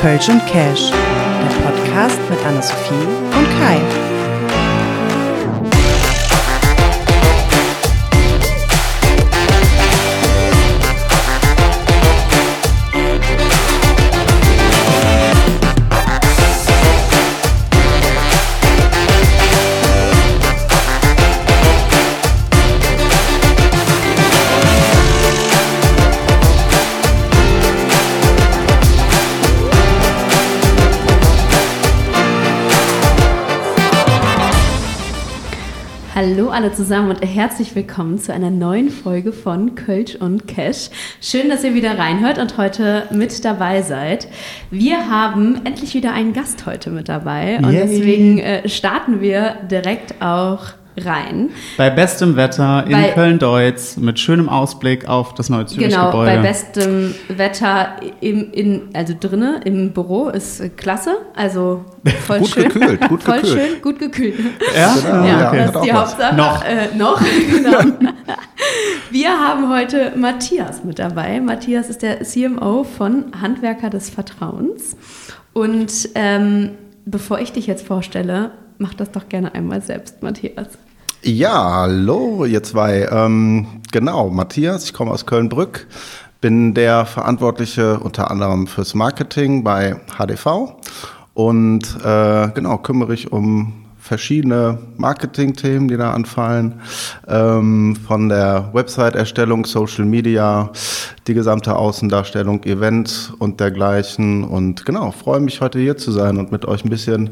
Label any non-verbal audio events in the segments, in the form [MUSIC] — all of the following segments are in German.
Kölsch und Cash, der Podcast mit Anna-Sophie und Kai. Alle zusammen und herzlich willkommen zu einer neuen Folge von Kölsch und Cash. Schön, dass ihr wieder reinhört und heute mit dabei seid. Wir haben endlich wieder einen Gast heute mit dabei und Yay. deswegen äh, starten wir direkt auch rein. Bei bestem Wetter in Bei- Köln-Deutz mit schönem Ausblick auf das neue Genau, Zürich-Gebäude. bei bestem Wetter im, in, also drinnen im Büro ist klasse, also [LAUGHS] voll Gut schön. gekühlt, gut [LAUGHS] voll gekühlt. schön, gut gekühlt. ja? Genau, Ja, okay. das ist die. Hauptsache. Noch. Äh, noch, [LAUGHS] genau. Wir haben heute Matthias mit dabei. Matthias ist der CMO von Handwerker des Vertrauens. Und ähm, bevor ich dich jetzt vorstelle, mach das doch gerne einmal selbst, Matthias. Ja, hallo, ihr zwei. Ähm, genau, Matthias, ich komme aus Köln-Brück, bin der Verantwortliche unter anderem fürs Marketing bei HDV und äh, genau, kümmere ich um verschiedene Marketing-Themen, die da anfallen, ähm, von der Website-Erstellung, Social Media, die gesamte Außendarstellung, Events und dergleichen. Und genau, freue mich heute hier zu sein und mit euch ein bisschen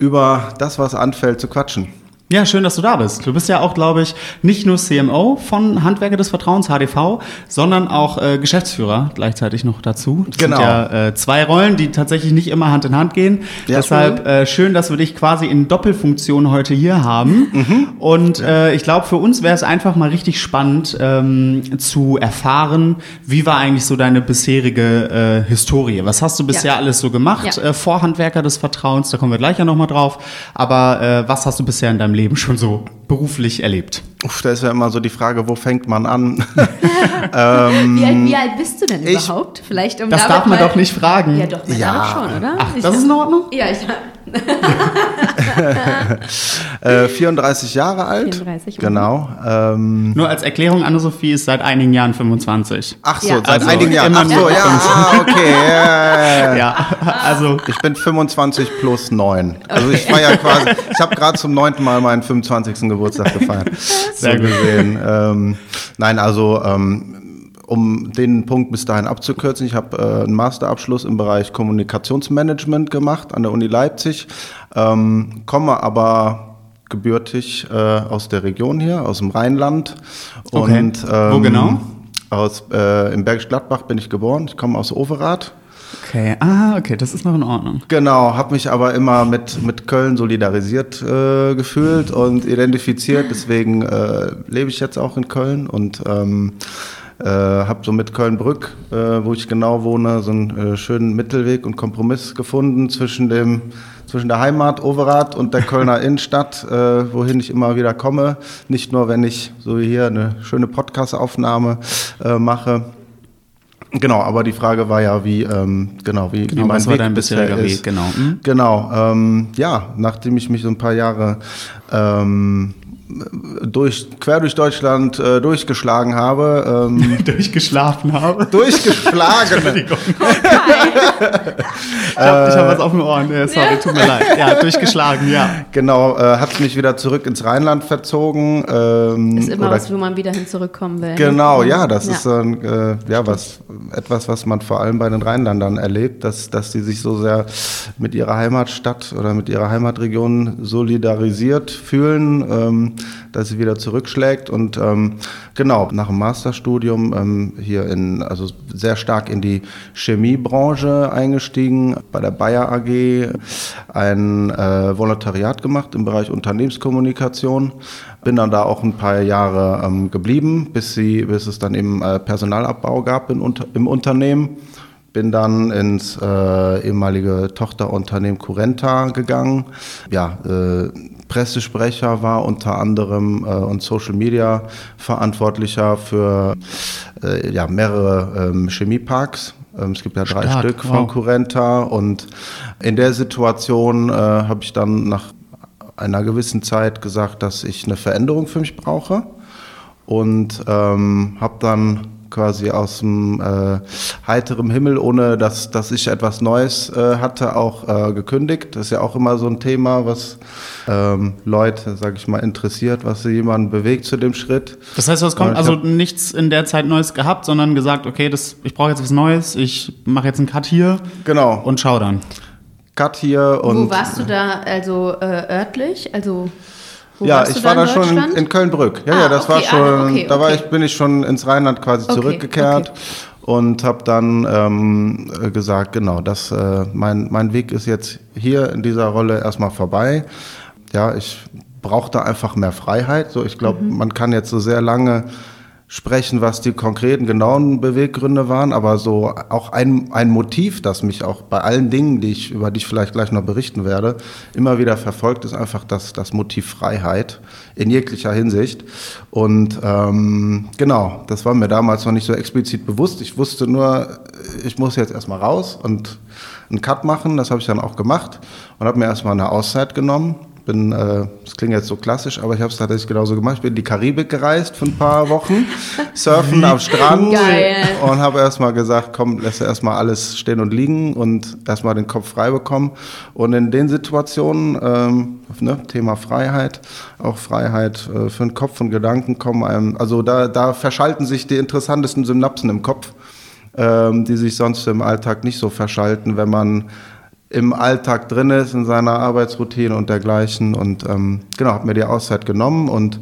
über das, was anfällt, zu quatschen. Ja, schön, dass du da bist. Du bist ja auch, glaube ich, nicht nur CMO von Handwerker des Vertrauens, HDV, sondern auch äh, Geschäftsführer gleichzeitig noch dazu. Das Genau. sind ja äh, zwei Rollen, die tatsächlich nicht immer Hand in Hand gehen. Ja. Deshalb äh, schön, dass wir dich quasi in Doppelfunktion heute hier haben. Mhm. Und äh, ich glaube, für uns wäre es einfach mal richtig spannend ähm, zu erfahren, wie war eigentlich so deine bisherige äh, Historie? Was hast du bisher Ja. alles so gemacht Ja. äh, vor Handwerker des Vertrauens? Da kommen wir gleich ja nochmal drauf. Aber äh, was hast du bisher in deinem Leben schon so beruflich erlebt? Uff, da ist ja immer so die Frage, wo fängt man an? [LAUGHS] Wie, alt, wie alt bist du denn Ähm, ich- überhaupt? Vielleicht um Das darf man mal- doch nicht fragen. Ja, doch, man Ja. darf schon, oder? Ach, Ich- das ist in Ordnung? Ja, ich [LAUGHS] äh, 34 Jahre alt. 34, mhm. Genau. Ähm, Nur als Erklärung, Anne-Sophie ist seit einigen Jahren 25. ach so, Ja. seit Also einigen Jahren. Ach so, ja, ah, okay. Ja. Ja, also Ich bin 25 plus 9. Also ich war ja quasi, ich habe gerade zum neunten Mal meinen 25. Geburtstag gefeiert. Sehr so gut. gesehen. Ähm, nein, also ähm, um den Punkt bis dahin abzukürzen, ich habe äh, einen Masterabschluss im Bereich Kommunikationsmanagement gemacht an der Uni Leipzig, ähm, komme aber gebürtig äh, aus der Region hier, aus dem Rheinland. Okay. Und, Wo genau? Aus, äh, Im Bergisch Gladbach bin ich geboren. Ich komme aus Overath. Okay, ah, okay, das ist noch in Ordnung. Genau, habe mich aber immer mit, mit Köln solidarisiert äh, gefühlt und identifiziert. Deswegen äh, lebe ich jetzt auch in Köln und ähm, äh, habe so mit Köln-Brück, äh, wo ich genau wohne, so einen äh, schönen Mittelweg und Kompromiss gefunden zwischen dem zwischen der Heimat Overath und der Kölner [LAUGHS] Innenstadt, äh, wohin ich immer wieder komme. Nicht nur, wenn ich so wie hier eine schöne Podcast-Aufnahme äh, mache. Genau, aber die Frage war ja, wie ähm, genau wie, Genau, wie mein was war Weg dein bisher bisheriger ist. Weg, genau. Hm? Genau, ähm, ja, nachdem ich mich so ein paar Jahre ähm, durch, quer durch Deutschland äh, durchgeschlagen habe, ähm, [LAUGHS] Durchgeschlafen habe. durchgeschlagen, Entschuldigung. ich habe ich hab was auf den Ohren. Äh, sorry, tut mir leid. Ja, durchgeschlagen, ja. genau, äh, hat mich wieder zurück ins Rheinland verzogen. Ähm, ist immer oder- was, wo man wieder hin zurückkommen will. Genau, ja, das Ja. ist ein, äh, ja, was, etwas, was man vor allem bei den Rheinländern erlebt, dass, dass die sich so sehr mit ihrer Heimatstadt oder mit ihrer Heimatregion solidarisiert fühlen, ähm, dass sie wieder zurückschlägt. Und ähm, genau, nach dem Masterstudium ähm, hier in, also sehr stark in die Chemiebranche eingestiegen, bei der Bayer AG ein äh, Volontariat gemacht im Bereich Unternehmenskommunikation. Bin dann da auch ein paar Jahre ähm, geblieben, bis, sie, bis es dann eben äh, Personalabbau gab in, unter, im Unternehmen. Bin dann ins äh, ehemalige Tochterunternehmen Curenta gegangen. Ja, äh, Pressesprecher war unter anderem äh, und Social Media Verantwortlicher für äh, ja, mehrere ähm, Chemieparks. Ähm, es gibt ja drei Stark, Stück wow. von Curenta und in der Situation äh, habe ich dann nach einer gewissen Zeit gesagt, dass ich eine Veränderung für mich brauche und ähm, habe dann quasi aus dem äh, heiterem Himmel, ohne dass, dass ich etwas Neues äh, hatte, auch äh, gekündigt. Das ist ja auch immer so ein Thema, was ähm, Leute, sage ich mal, interessiert, was jemanden bewegt zu dem Schritt. Das heißt, du hast Ja, kommt, also nichts in der Zeit Neues gehabt, sondern gesagt, okay, das, ich brauche jetzt was Neues, ich mache jetzt einen Cut hier Genau, und schau dann. Cut hier und Wo warst du da also äh, örtlich? Also wo ja, ich war da schon in, Köln-Brück. Ja, Ah, ja, das war okay, schon, ah, okay, da war okay. ich, bin ich schon ins Rheinland quasi Okay, zurückgekehrt und habe dann ähm, äh, gesagt, genau, das, äh, mein, mein Weg ist jetzt hier in dieser Rolle erstmal vorbei. Ja, ich brauchte einfach mehr Freiheit. So, ich glaube, Mhm. man kann jetzt so sehr lange sprechen, was die konkreten, genauen Beweggründe waren, aber so auch ein, ein Motiv, das mich auch bei allen Dingen, die ich, über die ich vielleicht gleich noch berichten werde, immer wieder verfolgt, ist einfach das, das Motiv Freiheit in jeglicher Hinsicht. Und ähm, genau, das war mir damals noch nicht so explizit bewusst. Ich wusste nur, ich muss jetzt erstmal raus und einen Cut machen. Das habe ich dann auch gemacht und habe mir erstmal eine Auszeit genommen. Bin, äh, das klingt jetzt so klassisch, aber ich habe es tatsächlich genauso gemacht. Ich bin in die Karibik gereist für ein paar Wochen, [LAUGHS] surfen am Strand Geil. und habe erstmal gesagt, komm, lass erstmal alles stehen und liegen und erstmal den Kopf frei bekommen. Und in den Situationen, ähm, ne, Thema Freiheit, auch Freiheit äh, für den Kopf und Gedanken kommen einem, also da, da verschalten sich die interessantesten Synapsen im Kopf, ähm, die sich sonst im Alltag nicht so verschalten, wenn man im Alltag drin ist, in seiner Arbeitsroutine und dergleichen. Und ähm, genau, habe mir die Auszeit genommen und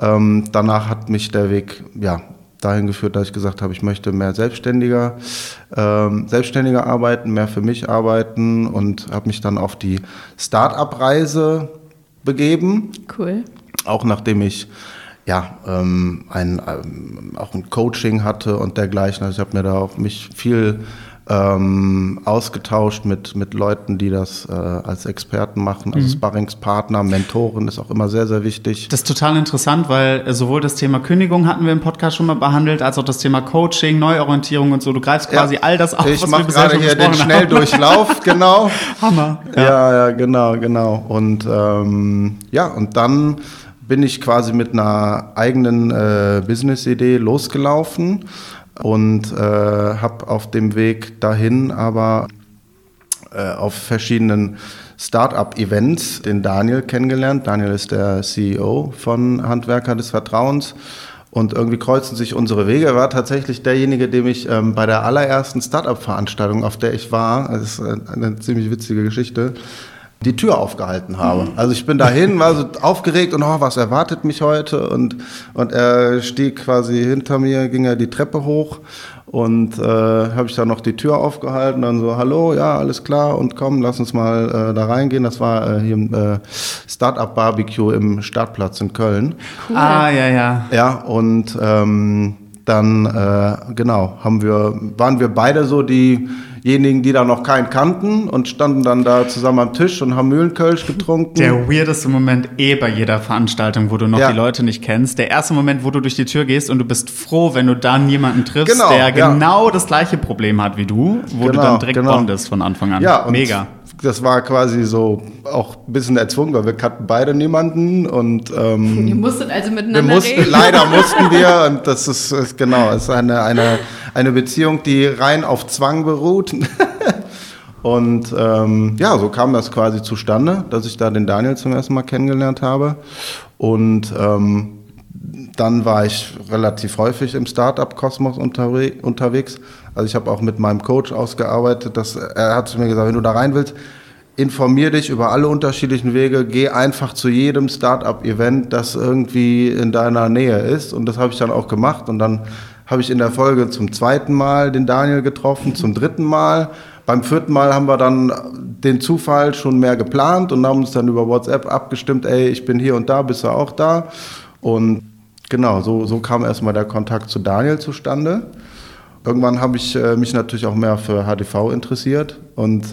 ähm, danach hat mich der Weg ja dahin geführt, dass ich gesagt habe, ich möchte mehr selbstständiger, ähm, selbstständiger arbeiten, mehr für mich arbeiten und habe mich dann auf die Start-up-Reise begeben Cool. auch nachdem ich ja ähm, ein ähm, auch ein Coaching hatte und dergleichen. Also ich habe mir da auch mich viel ähm, ausgetauscht mit mit Leuten, die das äh, als Experten machen. Also Sparringspartner, Mentoren ist auch immer sehr sehr wichtig. Das ist total interessant, weil äh, sowohl das Thema Kündigung hatten wir im Podcast schon mal behandelt, als auch das Thema Coaching, Neuorientierung und so. Du greifst quasi all das auf, ich was wir mache bisher gerade hier den haben. Schnelldurchlauf, [LAUGHS] genau. Hammer. Ja, ja, genau, genau. Und ähm, ja, und dann bin ich quasi mit einer eigenen äh, Business-Idee losgelaufen und äh, habe auf dem Weg dahin aber äh, auf verschiedenen Start-up-Events den Daniel kennengelernt. Daniel ist der CEO von Handwerker des Vertrauens. Und irgendwie kreuzen sich unsere Wege. Er war tatsächlich derjenige, dem ich ähm, bei der allerersten Start-up-Veranstaltung, auf der ich war, das ist eine ziemlich witzige Geschichte, die Tür aufgehalten habe. Also ich bin dahin, war so aufgeregt und oh, was erwartet mich heute? Und, und er stieg quasi hinter mir, ging er die Treppe hoch und äh, habe ich dann noch die Tür aufgehalten, dann so, hallo, ja, alles klar und komm, lass uns mal äh, da reingehen. Das war äh, hier im äh, Startup Barbecue im Startplatz in Köln. Cool. Ah, ja, ja. Ja, und ähm, dann, äh, genau, haben wir, waren wir beide so diejenigen, die da noch keinen kannten und standen dann da zusammen am Tisch und haben Mühlenkölsch getrunken. Der weirdeste Moment eh bei jeder Veranstaltung, wo du noch Ja. die Leute nicht kennst. Der erste Moment, wo du durch die Tür gehst und du bist froh, wenn du dann jemanden triffst, Genau, der ja. genau das gleiche Problem hat wie du, wo du Genau, dann direkt genau. bondest von Anfang an. Ja, Mega. Das war quasi so auch ein bisschen erzwungen, weil wir kannten beide niemanden und ähm, [LAUGHS] Ihr musstet also wir miteinander mussten, reden. leider [LAUGHS] mussten wir und das ist, ist genau, es ist eine, eine, eine Beziehung, die rein auf Zwang beruht. [LAUGHS] Und ähm, ja, so kam das quasi zustande, dass ich da den Daniel zum ersten Mal kennengelernt habe. Und ähm, dann war ich relativ häufig im Startup-Kosmos unterwe unterwegs. Also ich habe auch mit meinem Coach ausgearbeitet, dass er hat zu mir gesagt, wenn du da rein willst, informier dich über alle unterschiedlichen Wege, geh einfach zu jedem Startup-Event, das irgendwie in deiner Nähe ist. Und das habe ich dann auch gemacht. Und dann habe ich in der Folge zum zweiten Mal den Daniel getroffen, zum dritten Mal. Beim vierten Mal haben wir dann den Zufall schon mehr geplant und haben uns dann über WhatsApp abgestimmt, ey, ich bin hier und da, bist du auch da? Und genau, so, so kam erstmal der Kontakt zu Daniel zustande. Irgendwann habe ich äh, mich natürlich auch mehr für HDV interessiert und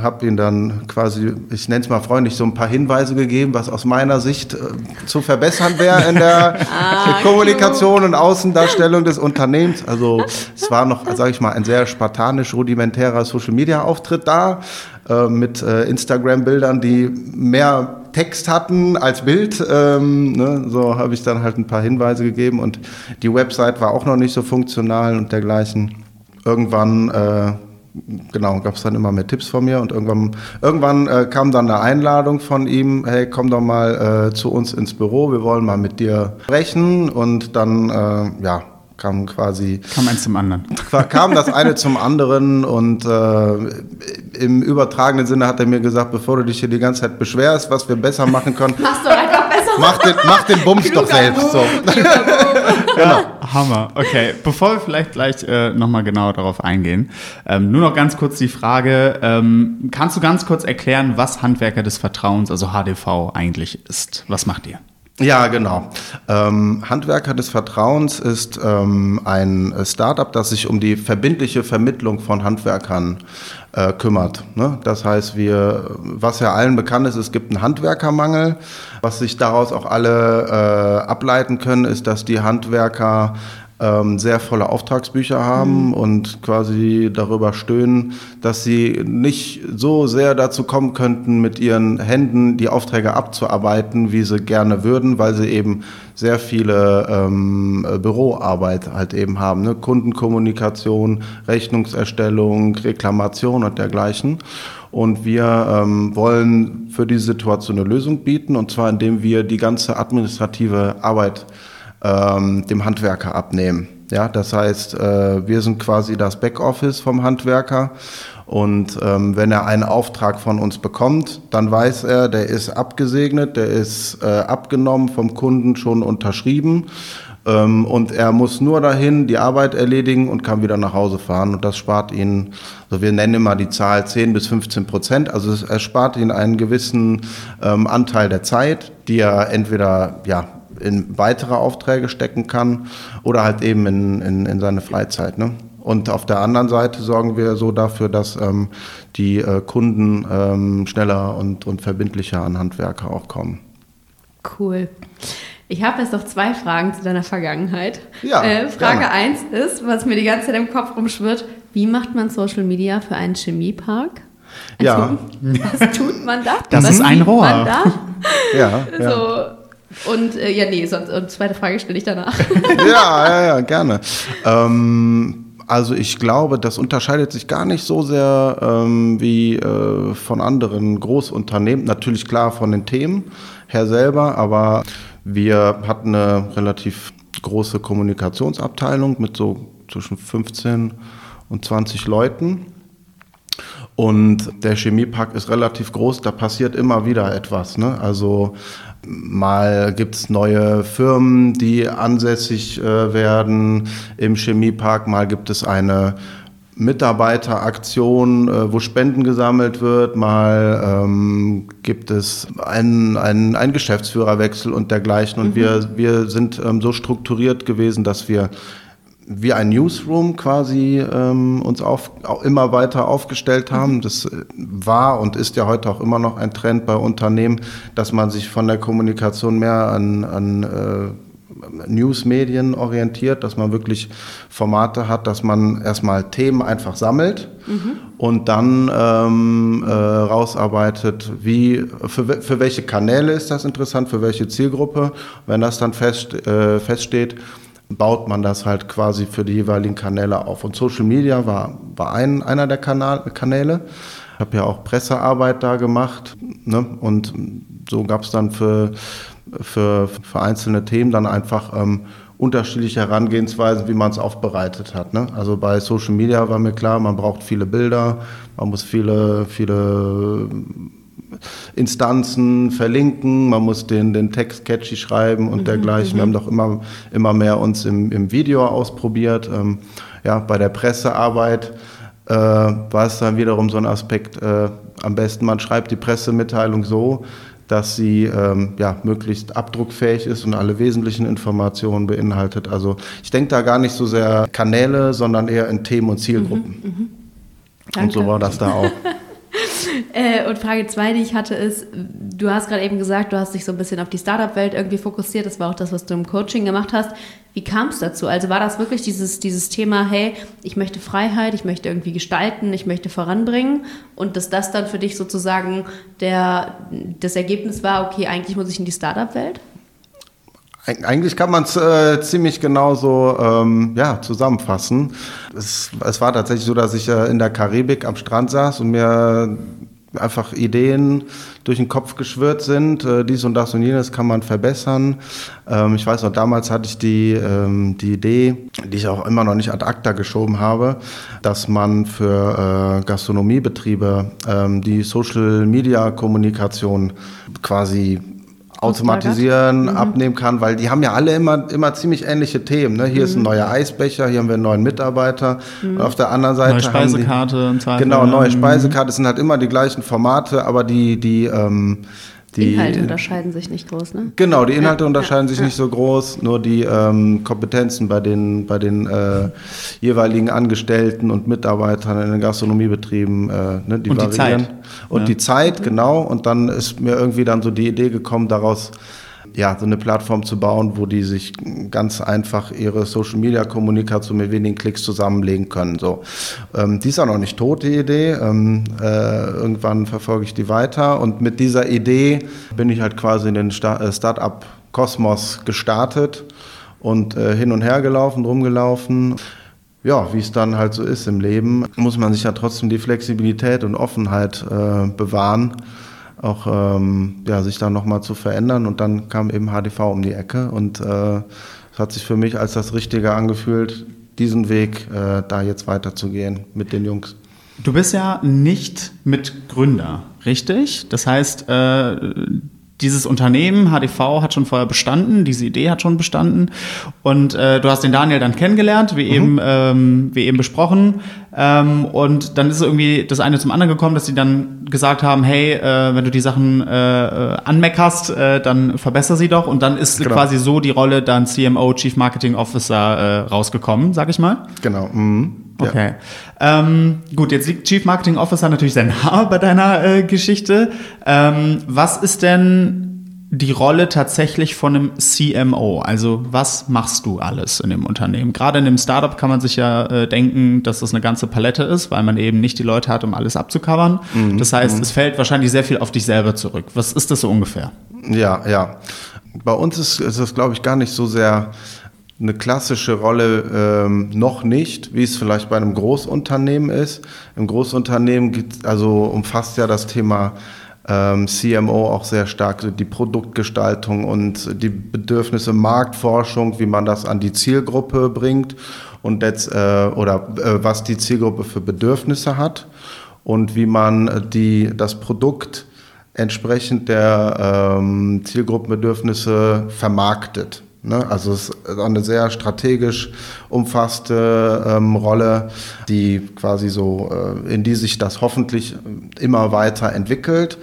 habe ihn dann quasi, ich nenne es mal freundlich, so ein paar Hinweise gegeben, was aus meiner Sicht äh, zu verbessern wäre in der [LAUGHS] ah, Kommunikation und Außendarstellung des Unternehmens. Also es war noch, sage ich mal, ein sehr spartanisch rudimentärer Social-Media-Auftritt da äh, mit äh, Instagram-Bildern, die mehr Text hatten als Bild. Ähm, ne? So habe ich dann halt ein paar Hinweise gegeben und die Website war auch noch nicht so funktional und dergleichen. Irgendwann äh, genau, gab es dann immer mehr Tipps von mir und irgendwann, irgendwann äh, kam dann eine Einladung von ihm, hey, komm doch mal äh, zu uns ins Büro, wir wollen mal mit dir sprechen und dann, äh, ja, kam quasi... Kam eins zum anderen. Kam das eine zum anderen und äh, im übertragenen Sinne hat er mir gesagt, bevor du dich hier die ganze Zeit beschwerst, was wir besser machen können... Machst du einfach besser. Mach den, mach den Bums doch selbst. So. Genau. Hammer. Okay, bevor wir vielleicht gleich äh, nochmal genauer darauf eingehen, ähm, nur noch ganz kurz die Frage, ähm, kannst du ganz kurz erklären, was Handwerker des Vertrauens, also HDV, eigentlich ist? Was macht ihr? Ja, genau. Ähm, Handwerker des Vertrauens ist ähm, ein Startup, das sich um die verbindliche Vermittlung von Handwerkern äh, kümmert. Ne? Das heißt, wir, was ja allen bekannt ist, es gibt einen Handwerkermangel. Was sich daraus auch alle äh, ableiten können, ist, dass die Handwerker ähm, sehr volle Auftragsbücher haben mhm. und quasi darüber stöhnen, dass sie nicht so sehr dazu kommen könnten, mit ihren Händen die Aufträge abzuarbeiten, wie sie gerne würden, weil sie eben sehr viele ähm, Büroarbeit halt eben haben. Ne? Kundenkommunikation, Rechnungserstellung, Reklamation und dergleichen. Und wir ähm, wollen für diese Situation eine Lösung bieten, und zwar indem wir die ganze administrative Arbeit ähm, dem Handwerker abnehmen. Ja, das heißt, äh, wir sind quasi das Backoffice vom Handwerker. Und ähm, wenn er einen Auftrag von uns bekommt, dann weiß er, der ist abgesegnet, der ist äh, abgenommen vom Kunden schon unterschrieben. Ähm, und er muss nur dahin die Arbeit erledigen und kann wieder nach Hause fahren. Und das spart ihn, also wir nennen immer die Zahl 10 bis 15 Prozent. Also es erspart ihn einen gewissen ähm, Anteil der Zeit, die er entweder ja, in weitere Aufträge stecken kann oder halt eben in, in, in seine Freizeit. Ne? Und auf der anderen Seite sorgen wir so dafür, dass ähm, die äh, Kunden ähm, schneller und, und verbindlicher an Handwerker auch kommen. Cool. Ich habe jetzt noch zwei Fragen zu deiner Vergangenheit. Ja, äh, Frage 1 ist, was mir die ganze Zeit im Kopf rumschwirrt, wie macht man Social Media für einen Chemiepark? Also, ja. Was tut man da? Das was ist ein Rohr. Man da? ja, [LAUGHS] ja. So, und äh, ja, nee, sonst und zweite Frage stelle ich danach. [LAUGHS] ja, ja, ja, gerne. Ähm, also ich glaube, das unterscheidet sich gar nicht so sehr ähm, wie äh, von anderen Großunternehmen. Natürlich klar von den Themen her selber, aber wir hatten eine relativ große Kommunikationsabteilung mit so zwischen 15 und 20 Leuten. Und der Chemiepark ist relativ groß, da passiert immer wieder etwas. Ne? Also Mal gibt es neue Firmen, die ansässig äh, werden im Chemiepark. Mal gibt es eine Mitarbeiteraktion, äh, wo Spenden gesammelt wird. Mal ähm, gibt es einen, einen, einen Geschäftsführerwechsel und dergleichen. Und mhm. wir, wir sind ähm, so strukturiert gewesen, dass wir wie ein Newsroom quasi ähm, uns auf, auch immer weiter aufgestellt haben. Mhm. Das äh, war und ist ja heute auch immer noch ein Trend bei Unternehmen, dass man sich von der Kommunikation mehr an, an äh, Newsmedien orientiert, dass man wirklich Formate hat, dass man erstmal Themen einfach sammelt mhm. und dann ähm, äh, rausarbeitet, wie, für, für welche Kanäle ist das interessant, für welche Zielgruppe. Wenn das dann fest, äh, feststeht, baut man das halt quasi für die jeweiligen Kanäle auf. Und Social Media war, war ein, einer der Kanal, Kanäle. Ich habe ja auch Pressearbeit da gemacht. Ne? Und so gab es dann für, für, für einzelne Themen dann einfach ähm, unterschiedliche Herangehensweisen, wie man es aufbereitet hat. Ne? Also bei Social Media war mir klar, man braucht viele Bilder, man muss viele, viele Instanzen verlinken, man muss den, den Text catchy schreiben und mhm, dergleichen. Wir mhm. haben doch immer, immer mehr uns im, im Video ausprobiert. Ähm, ja, bei der Pressearbeit äh, war es dann wiederum so ein Aspekt, äh, am besten man schreibt die Pressemitteilung so, dass sie ähm, ja, möglichst abdruckfähig ist und alle wesentlichen Informationen beinhaltet. Also ich denke da gar nicht so sehr Kanäle, sondern eher in Themen und Zielgruppen. Mhm, mh. Und so war das da auch. [LAUGHS] Äh, und Frage zwei, die ich hatte, ist, du hast gerade eben gesagt, du hast dich so ein bisschen auf die Startup-Welt irgendwie fokussiert. Das war auch das, was du im Coaching gemacht hast. Wie kam es dazu? Also war das wirklich dieses, dieses Thema, hey, ich möchte Freiheit, ich möchte irgendwie gestalten, ich möchte voranbringen und dass das dann für dich sozusagen der, das Ergebnis war, okay, eigentlich muss ich in die Startup-Welt? Eigentlich kann man es äh, ziemlich genau so ähm, ja, zusammenfassen. Es, es, war tatsächlich so, dass ich äh, in der Karibik am Strand saß und mir einfach Ideen durch den Kopf geschwirrt sind. Äh, dies und das und jenes kann man verbessern. Ähm, ich weiß noch, damals hatte ich die, ähm, die Idee, die ich auch immer noch nicht ad acta geschoben habe, dass man für äh, Gastronomiebetriebe ähm, die Social-Media-Kommunikation quasi automatisieren, mhm. abnehmen kann, weil die haben ja alle immer, immer ziemlich ähnliche Themen. Ne? Hier mhm. ist ein neuer Eisbecher, hier haben wir einen neuen Mitarbeiter. Mhm. Und auf der anderen Seite. Neue Speisekarte und Genau, neue mhm. Speisekarte. Es sind halt immer die gleichen Formate, aber die, die ähm, die Inhalte unterscheiden sich nicht groß, ne? Genau, die Inhalte ja, unterscheiden ja, sich ja. nicht so groß, nur die ähm, Kompetenzen bei den, bei den äh, jeweiligen Angestellten und Mitarbeitern in den Gastronomiebetrieben, äh, ne, die und variieren. Die Zeit. Und die Zeit, genau. Und dann ist mir irgendwie dann so die Idee gekommen, daraus ja, so eine Plattform zu bauen, wo die sich ganz einfach ihre Social Media Kommunikation mit wenigen Klicks zusammenlegen können. So, ähm, die ist auch noch nicht tot, die Idee. Ähm, äh, irgendwann verfolge ich die weiter und mit dieser Idee bin ich halt quasi in den äh, Startup Kosmos gestartet und äh, hin und her gelaufen, rumgelaufen. Ja, wie es dann halt so ist im Leben, muss man sich ja trotzdem die Flexibilität und Offenheit äh, bewahren auch ähm, ja, sich dann nochmal zu verändern. Und dann kam eben HDV um die Ecke und äh, es hat sich für mich als das Richtige angefühlt, diesen Weg äh, da jetzt weiterzugehen mit den Jungs. Du bist ja nicht Mitgründer, richtig? Das heißt, äh, dieses Unternehmen, HDV, hat schon vorher bestanden, diese Idee hat schon bestanden. Und äh, du hast den Daniel dann kennengelernt, wie, mhm. eben, ähm, wie eben besprochen. Ähm, und dann ist irgendwie das eine zum anderen gekommen, dass sie dann gesagt haben, hey, äh, wenn du die Sachen äh, anmeckerst, äh, dann verbessere sie doch. Und dann ist genau. quasi so die Rolle dann CMO, Chief Marketing Officer, äh, rausgekommen, sag ich mal. Genau. Mhm. Okay. Ja. Ähm, gut, jetzt liegt Chief Marketing Officer natürlich sehr nah bei deiner äh, Geschichte. Ähm, was ist denn die Rolle tatsächlich von einem CMO? Also was machst du alles in dem Unternehmen? Gerade in einem Startup kann man sich ja äh, denken, dass das eine ganze Palette ist, weil man eben nicht die Leute hat, um alles abzucovern. Mhm. Das heißt, mhm. es fällt wahrscheinlich sehr viel auf dich selber zurück. Was ist das so ungefähr? Ja, ja. Bei uns ist, ist das, glaube ich, gar nicht so sehr eine klassische Rolle ähm, noch nicht, wie es vielleicht bei einem Großunternehmen ist. Im Großunternehmen gibt, also umfasst ja das Thema ähm, CMO auch sehr stark die Produktgestaltung und die Bedürfnisse Marktforschung, wie man das an die Zielgruppe bringt und jetzt, äh, oder äh, was die Zielgruppe für Bedürfnisse hat und wie man die, das Produkt entsprechend der ähm, Zielgruppenbedürfnisse vermarktet. Ne? Also es ist eine sehr strategisch umfasste ähm, Rolle, die quasi so, äh, in die sich das hoffentlich immer weiter entwickelt.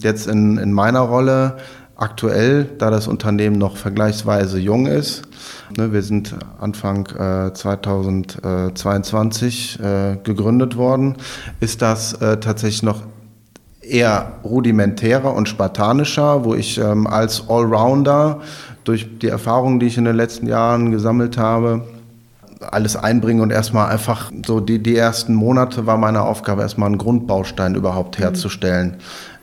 Jetzt in, in meiner Rolle aktuell, da das Unternehmen noch vergleichsweise jung ist, ne, wir sind Anfang äh, 2022 äh, gegründet worden, ist das äh, tatsächlich noch eher rudimentärer und spartanischer, wo ich ähm, als Allrounder durch die Erfahrungen, die ich in den letzten Jahren gesammelt habe, alles einbringen und erstmal einfach so die, die ersten Monate war meine Aufgabe, erstmal einen Grundbaustein überhaupt herzustellen.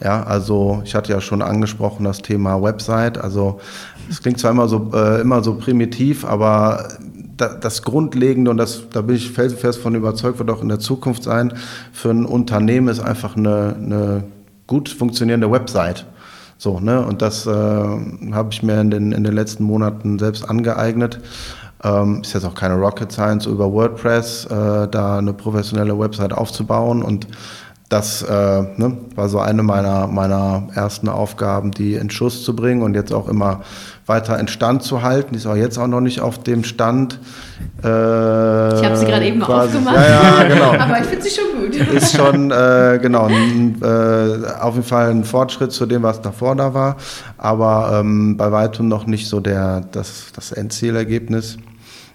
Ja, also ich hatte ja schon angesprochen das Thema Website. Also es klingt zwar immer so, äh, immer so primitiv, aber da, das Grundlegende, und das, da bin ich felsenfest von überzeugt, wird auch in der Zukunft sein, für ein Unternehmen ist einfach eine, eine gut funktionierende Website. So, ne? Und das äh, habe ich mir in den, in den letzten Monaten selbst angeeignet. Ähm, ist jetzt auch keine Rocket Science über WordPress, äh, da eine professionelle Website aufzubauen. Und das äh, ne, war so eine meiner, meiner ersten Aufgaben, die in Schuss zu bringen und jetzt auch immer weiter in Stand zu halten. Die ist auch jetzt auch noch nicht auf dem Stand. Äh, ich habe sie gerade eben quasi, aufgemacht. Ja, ja, genau. [LAUGHS] Aber ich finde sie schon gut. Ist schon, äh, genau, ein, äh, auf jeden Fall ein Fortschritt zu dem, was davor da war. Aber ähm, bei weitem noch nicht so der, das, das Endzielergebnis.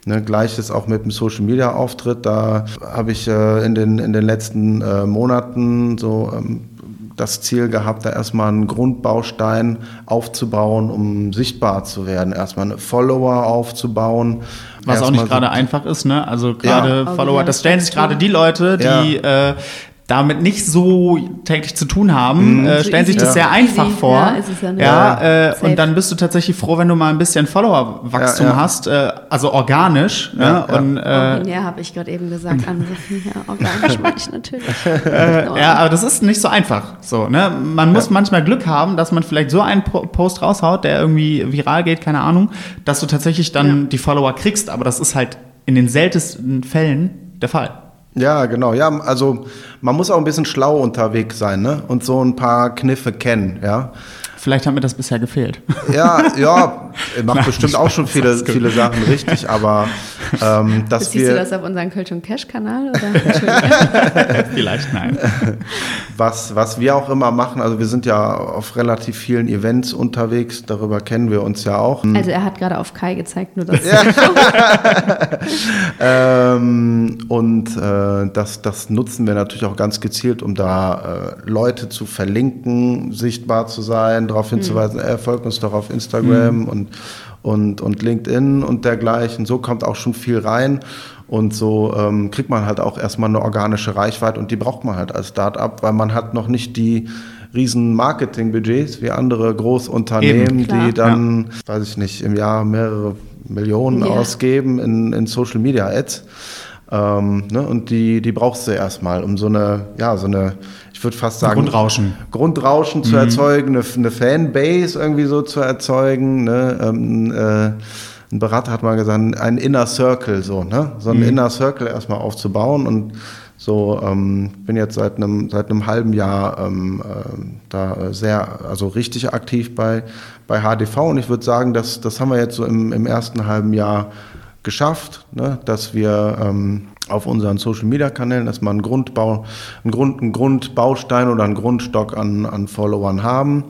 Ne, Gleiches auch mit dem Social Media Auftritt. Da habe ich äh, in, den, in den letzten äh, Monaten so ähm, das Ziel gehabt, da erstmal einen Grundbaustein aufzubauen, um sichtbar zu werden. Erstmal eine Follower aufzubauen. Was auch nicht gerade so einfach ist, ne? Also gerade ja. Follower, das stellen sich gerade die Leute, die ja. äh, damit nicht so täglich zu tun haben, mhm. äh, stellen so sich das ja. sehr einfach easy. vor. Ja, ist es ja, nicht. ja äh, und dann bist du tatsächlich froh, wenn du mal ein bisschen Followerwachstum ja, hast, äh, also organisch. Ja, ne? Und, äh, ja, habe ich gerade eben gesagt, andere [LAUGHS] ja, organisch meine ich natürlich. [LAUGHS] Äh, ja, aber das ist nicht so einfach. So, ne? Man muss manchmal Glück haben, dass man vielleicht so einen Post raushaut, der irgendwie viral geht, keine Ahnung, dass du tatsächlich dann die Follower kriegst, aber das ist halt in den seltensten Fällen der Fall. Ja, genau. Ja, also man muss auch ein bisschen schlau unterwegs sein ne? und so ein paar Kniffe kennen. Ja. Vielleicht hat mir das bisher gefehlt. Ja, [LAUGHS] ja, macht Nein, bestimmt auch schon viele, viele Sachen richtig, aber ähm, [LAUGHS] dass Siehst wir... du das auf unserem Kölsch und Cash-Kanal? [LAUGHS] Vielleicht nein. Was, was wir auch immer machen, also wir sind ja auf relativ vielen Events unterwegs, darüber kennen wir uns ja auch. Also er hat gerade auf Kai gezeigt, nur das. ähm, und äh, das, das nutzen wir natürlich auch ganz gezielt, um da äh, Leute zu verlinken, sichtbar zu sein, darauf hinzuweisen, mhm. er folgt uns doch auf Instagram mhm. und, und, und LinkedIn und dergleichen. So kommt auch schon viel rein. Und so ähm, kriegt man halt auch erstmal eine organische Reichweite und die braucht man halt als Start-up, weil man hat noch nicht die riesen Marketingbudgets wie andere Großunternehmen, Eben, die dann, ja. weiß ich nicht, im Jahr mehrere Millionen yeah. ausgeben in, in Social Media Ads. Ähm, ne, und die, die brauchst du erstmal, um so eine, ja, so eine, ich würde fast sagen, Grundrauschen. Grundrauschen zu mhm. erzeugen, eine, eine, Fanbase irgendwie so zu erzeugen. Ne? Ähm, äh, ein Berater hat mal gesagt, ein Inner Circle, so, ne? So ein mhm. Inner Circle erstmal aufzubauen und so, ähm, bin jetzt seit einem, seit einem halben Jahr ähm, äh, da sehr, also richtig aktiv bei, bei HDV und ich würde sagen, dass, das haben wir jetzt so im, im ersten halben Jahr geschafft, ne, dass wir ähm, auf unseren Social Media Kanälen erstmal einen Grundbau, einen, Grund, einen Grundbaustein oder einen Grundstock an, an Followern haben.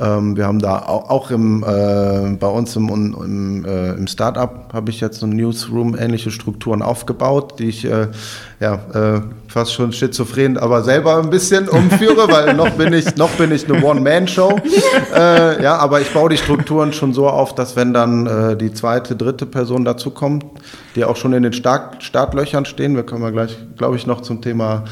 Ähm, wir haben da auch, auch im, äh, bei uns im, im, äh, im Startup habe ich jetzt so Newsroom ähnliche Strukturen aufgebaut, die ich äh, ja, äh, fast schon schizophren, aber selber ein bisschen [LAUGHS] umführe, weil noch bin ich, noch bin ich eine One-Man-Show. [LAUGHS] Äh, ja, aber ich baue die Strukturen schon so auf, dass wenn dann äh, die zweite, dritte Person dazu kommt, die auch schon in den Start Startlöchern stehen, wir kommen ja gleich, glaube ich, noch zum Thema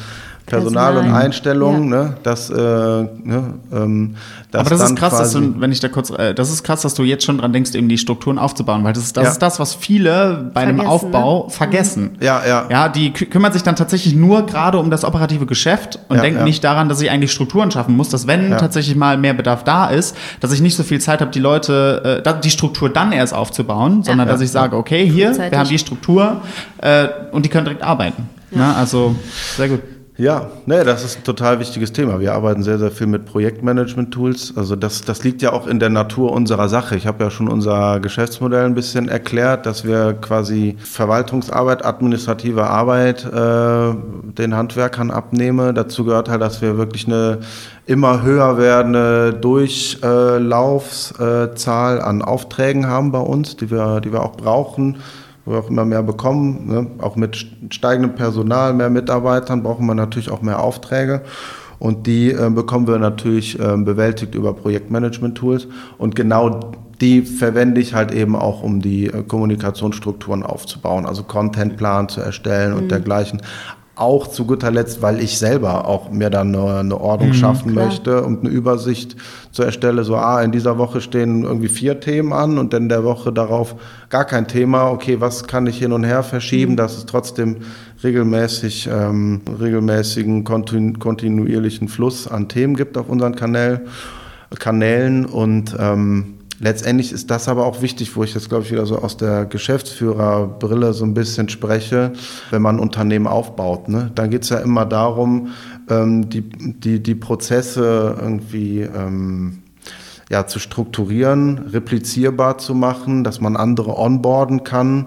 Personal, Personal. und Einstellungen, ja. ne, dass, äh, ne, ähm, dass Aber das ist krass, dass du, wenn ich da kurz, äh, das ist krass, dass du jetzt schon dran denkst, eben die Strukturen aufzubauen, weil das ist das, ja. ist das was viele bei vergessen, einem Aufbau ne? vergessen. Ja, ja. Ja, die kümmern sich dann tatsächlich nur gerade um das operative Geschäft und ja, denken nicht daran, dass ich eigentlich Strukturen schaffen muss, dass wenn tatsächlich mal mehr Bedarf da ist, dass ich nicht so viel Zeit habe, die Leute, äh, die Struktur dann erst aufzubauen, sondern dass ich sage, okay, hier, wir haben die Struktur äh, und die können direkt arbeiten. Ja. Ne? Also, sehr gut. Ja, nee, das ist ein total wichtiges Thema. Wir arbeiten sehr, sehr viel mit Projektmanagement-Tools. Also das, das liegt ja auch in der Natur unserer Sache. Ich habe ja schon unser Geschäftsmodell ein bisschen erklärt, dass wir quasi Verwaltungsarbeit, administrative Arbeit äh, den Handwerkern abnehmen. Dazu gehört halt, dass wir wirklich eine immer höher werdende Durchlaufszahl an Aufträgen haben bei uns, die wir, die wir auch brauchen wo wir auch immer mehr bekommen. Ne? Auch mit steigendem Personal, mehr Mitarbeitern brauchen wir natürlich auch mehr Aufträge. Und die äh, bekommen wir natürlich äh, bewältigt über Projektmanagement-Tools. Und genau die verwende ich halt eben auch, um die äh, Kommunikationsstrukturen aufzubauen, also Contentplan zu erstellen mhm. und dergleichen auch zu guter Letzt, weil ich selber auch mir dann eine, eine Ordnung mhm, schaffen klar. möchte und eine Übersicht zu erstellen, so, ah, in dieser Woche stehen irgendwie vier Themen an und dann der Woche darauf gar kein Thema, okay, was kann ich hin und her verschieben, mhm. dass es trotzdem regelmäßig, ähm, regelmäßigen, kontinu kontinuierlichen Fluss an Themen gibt auf unseren Kanäl, Kanälen und ähm, letztendlich ist das aber auch wichtig, wo ich jetzt, glaube ich, wieder so aus der Geschäftsführerbrille so ein bisschen spreche, wenn man ein Unternehmen aufbaut. Ne? Dann geht es ja immer darum, ähm, die, die, die Prozesse irgendwie ähm, ja, zu strukturieren, replizierbar zu machen, dass man andere onboarden kann,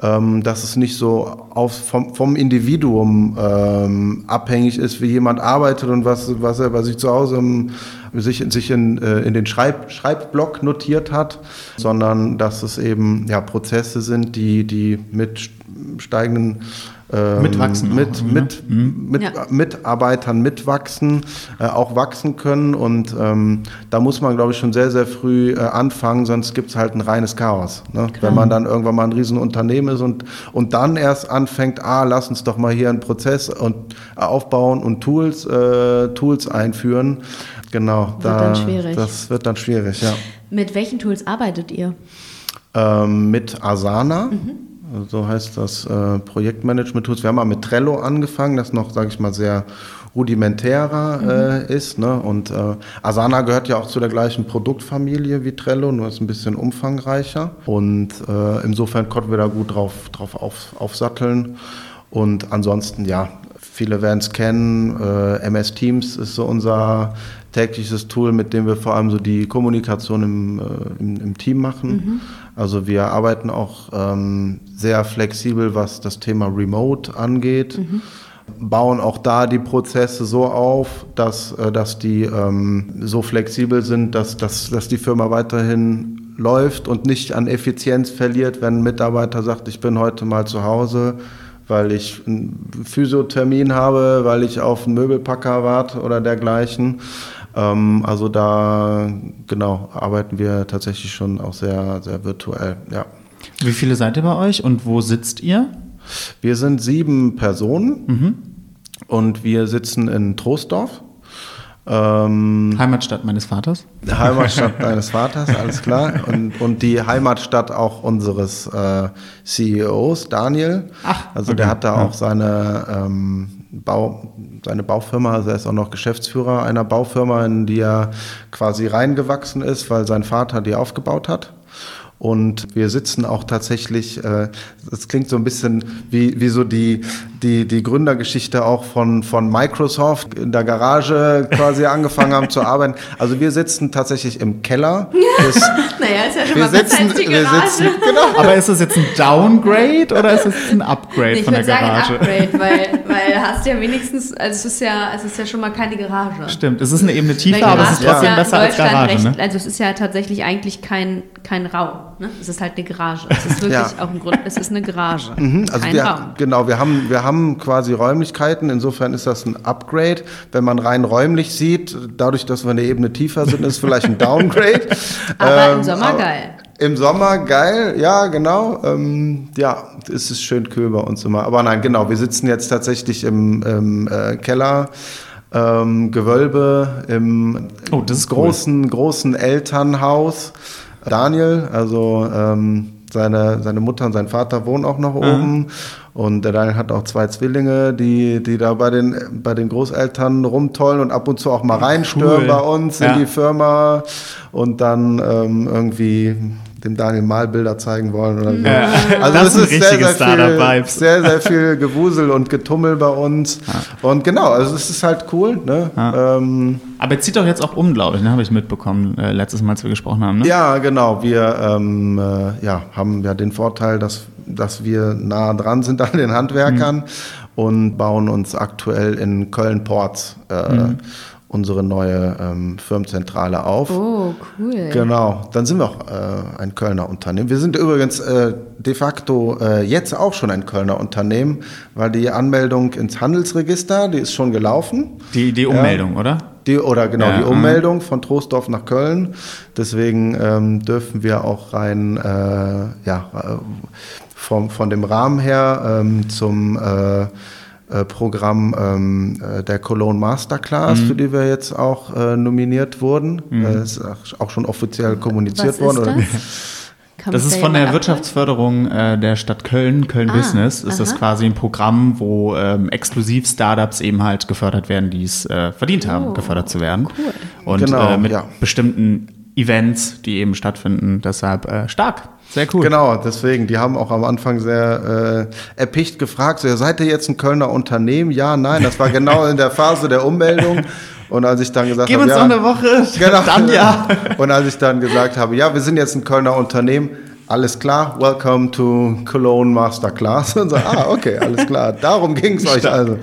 ähm, dass es nicht so auf, vom, vom Individuum ähm, abhängig ist, wie jemand arbeitet und was, was er bei sich zu Hause im, sich, sich in, äh, in den Schreib, Schreibblock notiert hat, sondern dass es eben ja, Prozesse sind, die, die mit steigenden ähm, Mitwachsen mit, auch, ne? mit, mit Ja. Mitarbeitern mitwachsen, äh, auch wachsen können. Und ähm, da muss man, glaube ich, schon sehr, sehr früh äh, anfangen, sonst gibt es halt ein reines Chaos. Ne? Wenn man dann irgendwann mal ein Riesenunternehmen ist und, und dann erst anfängt, ah, lass uns doch mal hier einen Prozess und, äh, aufbauen und Tools, äh, Tools einführen. Genau, Wird dann schwierig. das wird dann schwierig, ja. Mit welchen Tools arbeitet ihr? Ähm, mit Asana. Mhm. So heißt das äh, Projektmanagement-Tools. Wir haben mal mit Trello angefangen, das noch, sage ich mal, sehr rudimentärer Mhm. äh, ist. Ne? Und äh, Asana gehört ja auch zu der gleichen Produktfamilie wie Trello, nur ist ein bisschen umfangreicher. Und äh, insofern konnten wir da gut drauf, drauf auf, aufsatteln. Und ansonsten, ja, viele werden es kennen. Äh, MS Teams ist so unser tägliches Tool, mit dem wir vor allem so die Kommunikation im, äh, im, im Team machen. Also wir arbeiten auch ähm, sehr flexibel, was das Thema Remote angeht. Bauen auch da die Prozesse so auf, dass, äh, dass die ähm, so flexibel sind, dass, dass, dass die Firma weiterhin läuft und nicht an Effizienz verliert, wenn ein Mitarbeiter sagt, ich bin heute mal zu Hause, weil ich einen Physiothermin habe, weil ich auf einen Möbelpacker warte oder dergleichen. Ähm, also da genau arbeiten wir tatsächlich schon auch sehr, sehr virtuell. Ja. Wie viele seid ihr bei euch und wo sitzt ihr? Wir sind sieben Personen und wir sitzen in Troisdorf. Ähm, Heimatstadt meines Vaters. Heimatstadt [LAUGHS] deines Vaters, alles klar. Und, und die Heimatstadt auch unseres äh, CEOs, Daniel. Ach, also okay. der hat da auch seine, ähm, Bau, seine Baufirma, also er ist auch noch Geschäftsführer einer Baufirma, in die er quasi reingewachsen ist, weil sein Vater die aufgebaut hat. Und wir sitzen auch tatsächlich, äh, das klingt so ein bisschen wie, wie so die, die, die Gründergeschichte auch von, von Microsoft in der Garage quasi angefangen haben zu [LAUGHS] arbeiten. Also wir sitzen tatsächlich im Keller. [LAUGHS] Des, Naja, ist ja schon wir mal sitzen, als die wir Garage. sitzen, genau. [LAUGHS] Aber ist das jetzt ein Downgrade oder ist das jetzt ein Upgrade ich von der würde sagen Garage? Upgrade, weil, weil hast ja wenigstens, also es ist ja, es ist ja schon mal keine Garage. Stimmt, es ist eine Ebene tiefer, aber es ist Garage trotzdem ja besser als Garage. recht, Ne? Also es ist ja tatsächlich eigentlich kein, kein Raum. Ne? Es ist halt eine Garage. Es ist wirklich Ja. auch ein Grund, es ist eine Garage. Mhm, Also kein wir, Raum. genau, wir haben, wir haben quasi Räumlichkeiten, insofern ist das ein Upgrade. Wenn man rein räumlich sieht, dadurch, dass wir eine Ebene tiefer sind, ist vielleicht ein Downgrade. [LAUGHS] Aber im Ähm, Sommer aber- geil. Im Sommer geil, ja, genau. Ähm, ja, es ist schön kühl bei uns immer. Aber nein, genau, wir sitzen jetzt tatsächlich im, im äh, Keller. Ähm, Gewölbe im Oh, das ist cool. großen, großen Elternhaus. Daniel, also ähm, seine, seine Mutter und sein Vater wohnen auch noch oben. Und der Daniel hat auch zwei Zwillinge, die, die da bei den, bei den Großeltern rumtollen und ab und zu auch mal reinstören Cool. bei uns in Ja. die Firma und dann ähm, irgendwie dem Daniel Malbilder zeigen wollen oder so. Ja, Also das sind ist sehr, sehr viel, sehr, sehr viel Gewusel und Getummel bei uns. Und genau, also es ist halt cool. Ne? Ähm, Aber er zieht doch jetzt auch um, glaube ich, ne? habe ich mitbekommen, äh, letztes Mal, als wir gesprochen haben. Ne? Ja, genau. Wir ähm, äh, ja, haben ja den Vorteil, dass, dass wir nah dran sind an den Handwerkern und bauen uns aktuell in Köln-Ports äh, unsere neue ähm, Firmenzentrale auf. Oh, cool. Genau, dann sind wir auch äh, ein Kölner Unternehmen. Wir sind übrigens äh, de facto äh, jetzt auch schon ein Kölner Unternehmen, weil die Anmeldung ins Handelsregister, die ist schon gelaufen. Die, die Ummeldung, oder? Die, oder genau, Ja, die aha. Ummeldung von Troisdorf nach Köln. Deswegen ähm, dürfen wir auch rein, äh, ja, äh, vom, von dem Rahmen her ähm, zum äh, Programm ähm, äh, der Cologne Masterclass, Mhm. für die wir jetzt auch äh, nominiert wurden. Äh, ist auch- schon offiziell kommuniziert Was worden. ist das? [LAUGHS] Das ist von der Wirtschaftsförderung äh, der Stadt Köln, Köln Ah, Business. Ist das aha. quasi ein Programm, wo ähm, exklusiv Startups eben halt gefördert werden, die es äh, verdient haben, Oh, gefördert zu werden. cool. Und Genau, äh, mit ja. bestimmten Events, die eben stattfinden. Deshalb äh, stark. Sehr cool. Genau, deswegen, die haben auch am Anfang sehr äh, erpicht gefragt, so, seid ihr jetzt ein Kölner Unternehmen? Ja, nein, das war genau in der Phase der Ummeldung. Und als ich dann gesagt Gib habe, uns ja, noch eine Woche, [LAUGHS] genau, dann ja. Und als ich dann gesagt habe, ja, wir sind jetzt ein Kölner Unternehmen, alles klar, welcome to Cologne Masterclass. [LAUGHS] Und so, ah, okay, alles klar, darum ging es euch also.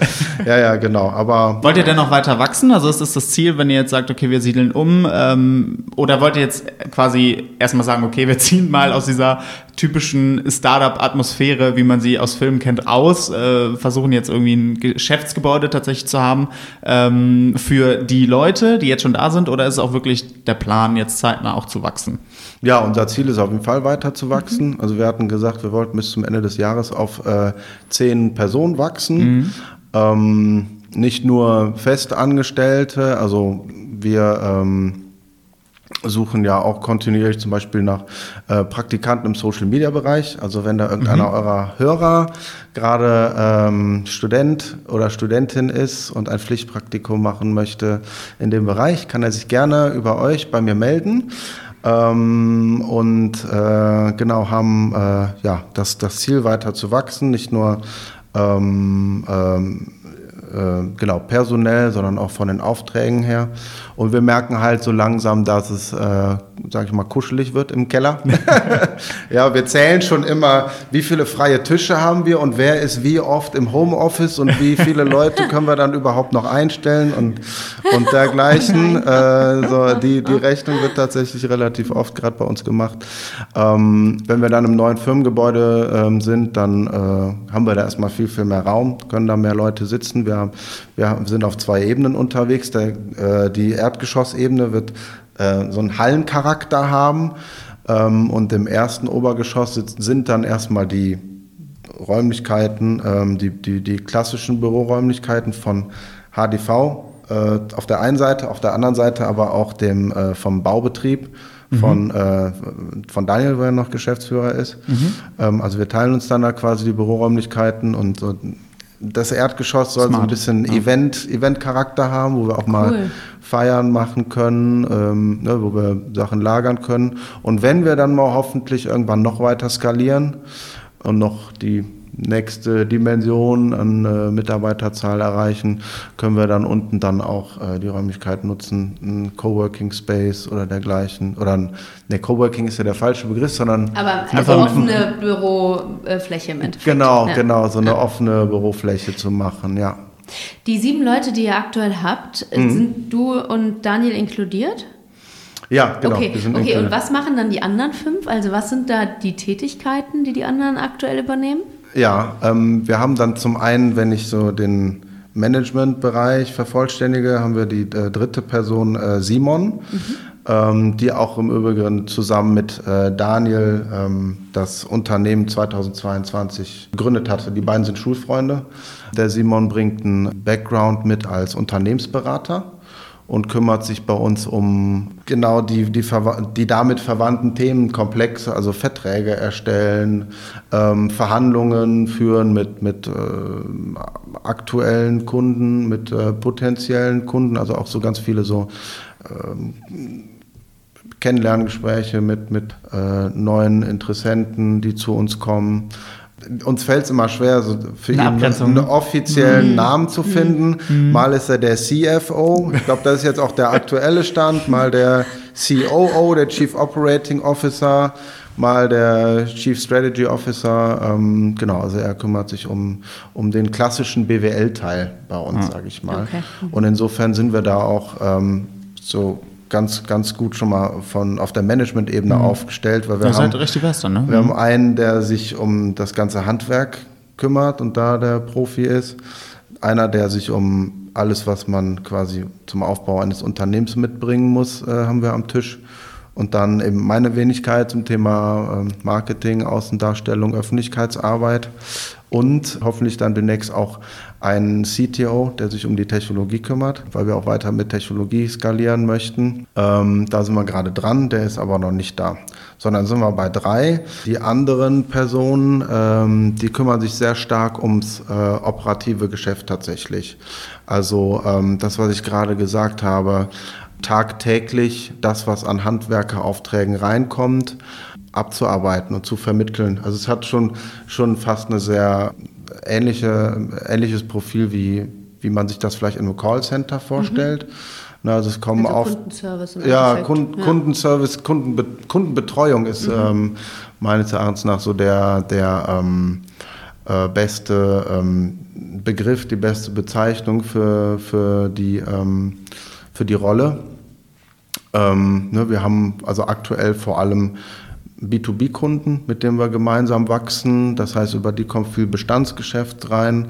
Ja, ja, genau, aber... Wollt ihr denn noch weiter wachsen? Also ist das das Ziel, wenn ihr jetzt sagt, okay, wir siedeln um? Ähm, oder wollt ihr jetzt quasi erstmal sagen, okay, wir [LAUGHS] ziehen mal aus dieser typischen Startup-Atmosphäre, wie man sie aus Filmen kennt, aus, äh, versuchen jetzt irgendwie ein Geschäftsgebäude tatsächlich zu haben ähm, für die Leute, die jetzt schon da sind? Oder ist es auch wirklich der Plan, jetzt zeitnah auch zu wachsen? Ja, unser Ziel ist auf jeden Fall weiter zu wachsen. Also wir hatten gesagt, wir wollten bis zum Ende des Jahres auf äh, zehn Personen wachsen. Ähm, nicht nur Festangestellte, also wir ähm, suchen ja auch kontinuierlich zum Beispiel nach äh, Praktikanten im Social-Media-Bereich. Also wenn da irgendeiner eurer Hörer gerade ähm, Student oder Studentin ist und ein Pflichtpraktikum machen möchte in dem Bereich, kann er sich gerne über euch bei mir melden. Ähm, und äh, genau haben äh, ja das, das Ziel weiter zu wachsen, nicht nur ähm, ähm, äh, genau personell, sondern auch von den Aufträgen her. Und wir merken halt so langsam, dass es, äh, sag ich mal, kuschelig wird im Keller. [LAUGHS] ja, wir zählen schon immer, wie viele freie Tische haben wir und wer ist wie oft im Homeoffice und wie viele Leute können wir dann überhaupt noch einstellen und, und dergleichen. äh, so, die, die Rechnung wird tatsächlich relativ oft gerade bei uns gemacht. Ähm, wenn wir dann im neuen Firmengebäude ähm, sind, dann äh, haben wir da erstmal viel, viel mehr Raum, können da mehr Leute sitzen. Wir, haben, wir sind auf zwei Ebenen unterwegs. Der, äh, die Erdgeschossebene wird äh, so einen Hallencharakter haben. Ähm, und im ersten Obergeschoss sitzen, sind dann erstmal die Räumlichkeiten, ähm, die, die, die klassischen Büroräumlichkeiten von HDV äh, auf der einen Seite, auf der anderen Seite aber auch dem äh, vom Baubetrieb von, äh, von Daniel, wo er noch Geschäftsführer ist. Ähm, also wir teilen uns dann da quasi die Büroräumlichkeiten und so das Erdgeschoss soll so ein Smart. bisschen Event, Event-Charakter haben, wo wir auch mal Cool. Feiern machen können, ähm, ne, wo wir Sachen lagern können. Und wenn wir dann mal hoffentlich irgendwann noch weiter skalieren und noch die nächste Dimension an äh, Mitarbeiterzahl erreichen, können wir dann unten dann auch äh, die Räumlichkeit nutzen, ein Coworking Space oder dergleichen. Oder ein, ne, Coworking ist ja der falsche Begriff, sondern Aber also offene Bürofläche im Endeffekt. genau, Ja. genau, so eine offene Bürofläche zu machen, ja. Die sieben Leute, die ihr aktuell habt, Mhm. sind du und Daniel inkludiert? Ja, genau. okay, okay. und was machen dann die anderen fünf? Also was sind da die Tätigkeiten, die die anderen aktuell übernehmen? Ja, ähm, wir haben dann zum einen, wenn ich so den Managementbereich vervollständige, haben wir die äh, dritte Person äh, Simon, ähm, die auch im Übrigen zusammen mit äh, Daniel ähm, das Unternehmen 2022 gegründet hatte. Die beiden sind Schulfreunde. Der Simon bringt einen Background mit als Unternehmensberater und kümmert sich bei uns um genau die, die, die damit verwandten Themenkomplexe, also Verträge erstellen, ähm, Verhandlungen führen mit, mit äh, aktuellen Kunden, mit äh, potenziellen Kunden, also auch so ganz viele so ähm, Kennenlerngespräche mit, mit äh, neuen Interessenten, die zu uns kommen. Uns fällt es immer schwer, so für ihn Eine einen, offiziellen Namen zu finden. Mal ist er der CFO, ich glaube, das ist jetzt auch der aktuelle Stand, mal der COO, der Chief Operating Officer, mal der Chief Strategy Officer. Ähm, genau, also er kümmert sich um, um den klassischen BWL-Teil bei uns, sage ich mal. Okay. Und insofern sind wir da auch ähm, so ganz, ganz gut schon mal von auf der Management-Ebene aufgestellt, weil wir Ihr haben, seid richtig Western, ne? wir haben einen, der sich um das ganze Handwerk kümmert und da der Profi ist. Einer, der sich um alles, was man quasi zum Aufbau eines Unternehmens mitbringen muss, äh, haben wir am Tisch. Und dann eben meine Wenigkeit zum Thema ähm, Marketing, Außendarstellung, Öffentlichkeitsarbeit und hoffentlich dann demnächst auch einen CTO, der sich um die Technologie kümmert, weil wir auch weiter mit Technologie skalieren möchten. Ähm, da sind wir gerade dran, der ist aber noch nicht da. Sondern sind wir bei drei. Die anderen Personen, ähm, die kümmern sich sehr stark ums äh, operative Geschäft tatsächlich. Also ähm, das, was ich gerade gesagt habe, tagtäglich das, was an Handwerkeraufträgen reinkommt, abzuarbeiten und zu vermitteln. Also es hat schon, schon fast eine sehr ähnliche, ähnliches Profil, wie, wie man sich das vielleicht in einem Callcenter vorstellt. Mhm. Na, also es kommen also auf Kundenservice ja. Kund, Ja. Kundenservice, Kundenbe Kundenbetreuung ist Mhm. ähm, meines Erachtens nach so der, der ähm, äh, beste ähm, Begriff, die beste Bezeichnung für, für, die, ähm, für die Rolle. Ähm, ne, wir haben also aktuell vor allem B2B-Kunden, mit denen wir gemeinsam wachsen. Das heißt, über die kommt viel Bestandsgeschäft rein,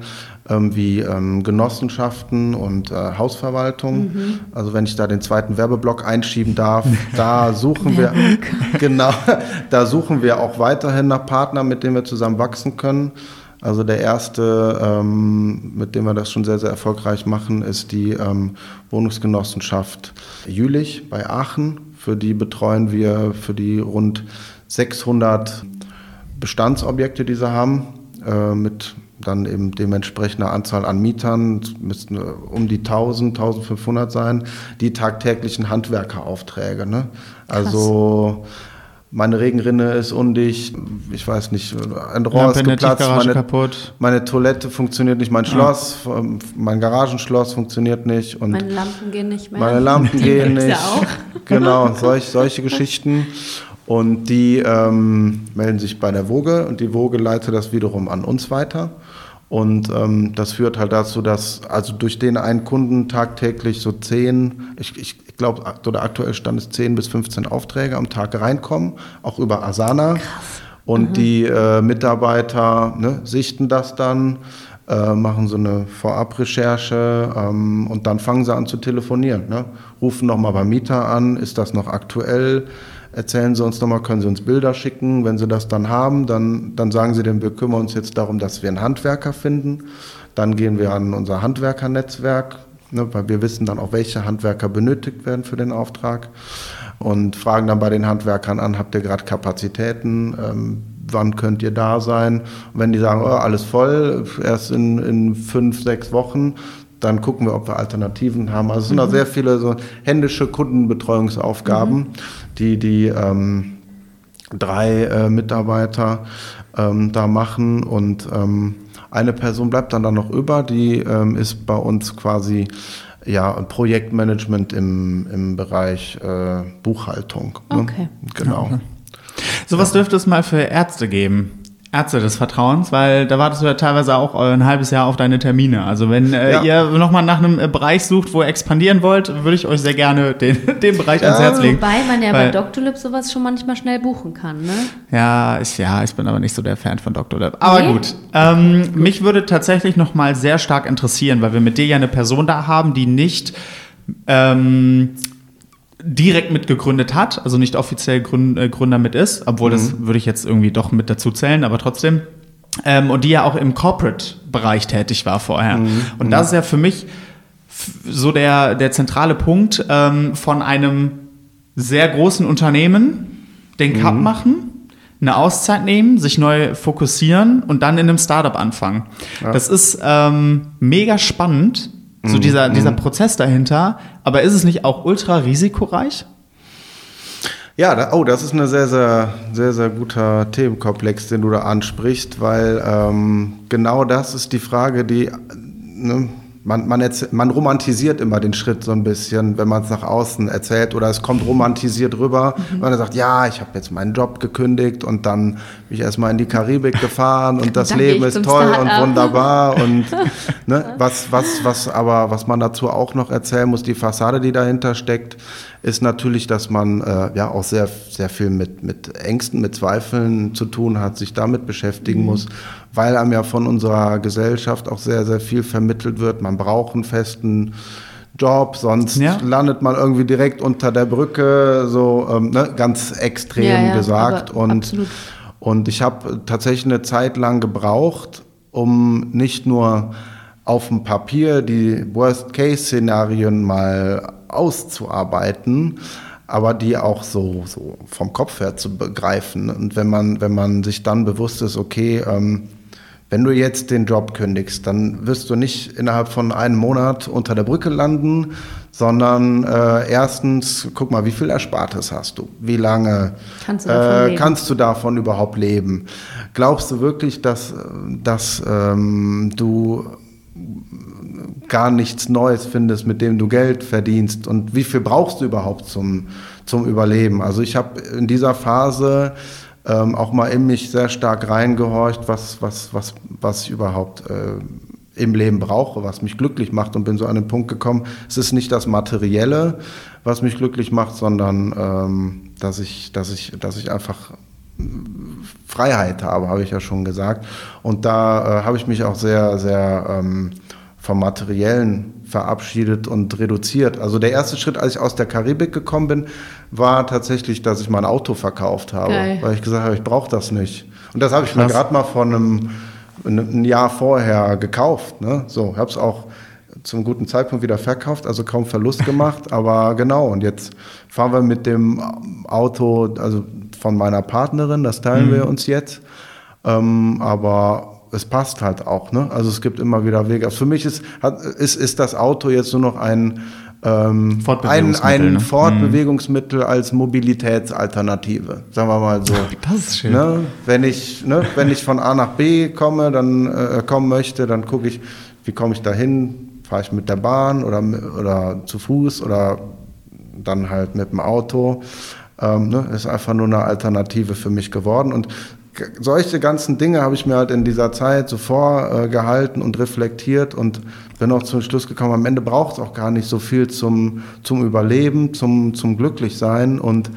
ähm, wie ähm, Genossenschaften und äh, Hausverwaltung. Also wenn ich da den zweiten Werbeblock einschieben darf, [LAUGHS] da suchen wir [LAUGHS] genau, da suchen wir auch weiterhin nach Partnern, mit denen wir zusammen wachsen können. Also der erste, ähm, mit dem wir das schon sehr, sehr erfolgreich machen, ist die ähm, Wohnungsgenossenschaft Jülich bei Aachen. Für die betreuen wir für die rund 600 Bestandsobjekte, die sie haben, äh, mit dann eben dementsprechender Anzahl an Mietern, es müssten äh, um die 1000, 1500 sein, die tagtäglichen Handwerkeraufträge. Ne? Also meine Regenrinne ist undicht, ich weiß nicht, ein Rohr Lampe ist geplatzt, meine, kaputt. meine Toilette funktioniert nicht, mein Schloss, ähm, mein Garagenschloss funktioniert nicht und Meine Lampen gehen nicht mehr. meine Lampen gehen nicht. ja auch. Genau, solch, solche Geschichten. Und die ähm, melden sich bei der Woge und die Woge leitet das wiederum an uns weiter. Und ähm, das führt halt dazu, dass also durch den einen Kunden tagtäglich so 10, ich, ich glaube, so der aktuelle Stand ist 10 bis 15 Aufträge am Tag reinkommen, auch über Asana. Und die äh, Mitarbeiter ne, sichten das dann, äh, machen so eine Vorabrecherche ähm, und dann fangen sie an zu telefonieren. Ne? Rufen nochmal beim Mieter an, ist das noch aktuell? Erzählen Sie uns nochmal, können Sie uns Bilder schicken? Wenn Sie das dann haben, dann, dann sagen Sie dem, wir kümmern uns jetzt darum, dass wir einen Handwerker finden. Dann gehen wir an unser Handwerkernetzwerk, ne, weil wir wissen dann auch, welche Handwerker benötigt werden für den Auftrag und fragen dann bei den Handwerkern an, habt ihr gerade Kapazitäten? Ähm, wann könnt ihr da sein? Und wenn die sagen, oh, alles voll, erst in, in fünf, sechs Wochen, dann gucken wir, ob wir Alternativen haben. Also es sind da sehr viele so händische Kundenbetreuungsaufgaben, die die ähm, drei äh, Mitarbeiter ähm, da machen und ähm, eine Person bleibt dann da noch über, die ähm, ist bei uns quasi ja Projektmanagement im, im Bereich äh, Buchhaltung. Ne? Okay. Genau. Sowas dürfte es mal für Ärzte geben. Ärzte des Vertrauens, weil da wartest du ja teilweise auch äh, ein halbes Jahr auf deine Termine. Also wenn äh, Ja. ihr nochmal nach einem äh, Bereich sucht, wo ihr expandieren wollt, würde ich euch sehr gerne den, [LAUGHS] den Bereich ans Herz legen. Wobei man ja Weil- bei Doctolib sowas schon manchmal schnell buchen kann, ne? Ja, ich, ja, ich bin aber nicht so der Fan von Dr. Lab. Aber Nee? gut. Ähm, mich würde tatsächlich noch mal sehr stark interessieren, weil wir mit dir ja eine Person da haben, die nicht ähm, direkt mitgegründet hat, also nicht offiziell äh, Gründer mit ist, obwohl das würde ich jetzt irgendwie doch mit dazu zählen, aber trotzdem. Ähm, und die ja auch im Corporate-Bereich tätig war vorher. Und das ist ja für mich so der, der zentrale Punkt ähm, von einem sehr großen Unternehmen, den Cut machen, eine Auszeit nehmen, sich neu fokussieren und dann in einem Startup anfangen. Das ist ähm, mega spannend, so dieser, dieser Prozess dahinter. Aber ist es nicht auch ultra risikoreich? Ja, da, oh, das ist ein sehr, sehr, sehr, sehr guter Themenkomplex, den du da ansprichst, weil ähm, genau das ist die Frage, die ne, man, man, man romantisiert immer den Schritt so ein bisschen, wenn man es nach außen erzählt oder es kommt romantisiert rüber, wenn man sagt, ja, ich habe jetzt meinen Job gekündigt und dann bin ich erstmal in die Karibik [LAUGHS] gefahren und das Dann Leben ist toll und Start-up. wunderbar und [LAUGHS] ne, was, was, was aber, was man dazu auch noch erzählen muss, die Fassade, die dahinter steckt, ist natürlich, dass man äh, ja auch sehr, sehr viel mit, mit Ängsten, mit Zweifeln zu tun hat, sich damit beschäftigen muss, weil einem ja von unserer Gesellschaft auch sehr, sehr viel vermittelt wird. Man braucht einen festen Job, sonst Ja. landet man irgendwie direkt unter der Brücke, so ähm, ne, ganz extrem Ja, ja, gesagt. Und, absolut. und ich habe tatsächlich eine Zeit lang gebraucht, um nicht nur auf dem Papier die Worst-Case-Szenarien mal auszuarbeiten, aber die auch so, so vom Kopf her zu begreifen. Und wenn man, wenn man sich dann bewusst ist, okay, ähm, wenn du jetzt den Job kündigst, dann wirst du nicht innerhalb von einem Monat unter der Brücke landen, sondern äh, erstens, guck mal, wie viel Erspartes hast du? Wie lange kannst du davon, äh, kannst du davon überhaupt leben? Glaubst du wirklich, dass, dass ähm, du gar nichts Neues findest, mit dem du Geld verdienst und wie viel brauchst du überhaupt zum, zum Überleben? Also ich habe in dieser Phase ähm, auch mal in mich sehr stark reingehorcht, was, was, was, was ich überhaupt äh, im Leben brauche, was mich glücklich macht und bin so an den Punkt gekommen, es ist nicht das Materielle, was mich glücklich macht, sondern ähm, dass, ich, dass, ich, dass ich einfach Freiheit habe, habe ich ja schon gesagt. Und da äh, habe ich mich auch sehr, sehr ähm, vom Materiellen verabschiedet und reduziert. Also der erste Schritt, als ich aus der Karibik gekommen bin, war tatsächlich, dass ich mein Auto verkauft habe, Geil. weil ich gesagt habe, ich brauche das nicht. Und das habe ich mir gerade mal vor einem ein Jahr vorher gekauft. Ne? So, habe es auch zum guten Zeitpunkt wieder verkauft, also kaum Verlust gemacht, [LAUGHS] aber genau. Und jetzt fahren wir mit dem Auto, also von meiner Partnerin, das teilen mhm. wir uns jetzt. Ähm, aber es passt halt auch. Ne? Also es gibt immer wieder Wege. Also für mich ist, hat, ist, ist das Auto jetzt nur noch ein, ähm, ein, ein ne? Fortbewegungsmittel als Mobilitätsalternative, sagen wir mal so. [LAUGHS] Das ist schön. Ne? Wenn, ich, ne, wenn ich von A nach B komme, dann äh, kommen möchte, dann gucke ich, wie komme ich dahin? Fahre ich mit der Bahn oder, oder zu Fuß oder dann halt mit dem Auto. Ähm, ne? Ist einfach nur eine Alternative für mich geworden. Und solche ganzen Dinge habe ich mir halt in dieser Zeit so vorgehalten und reflektiert und bin auch zum Schluss gekommen, am Ende braucht es auch gar nicht so viel zum, zum Überleben, zum, zum Glücklichsein und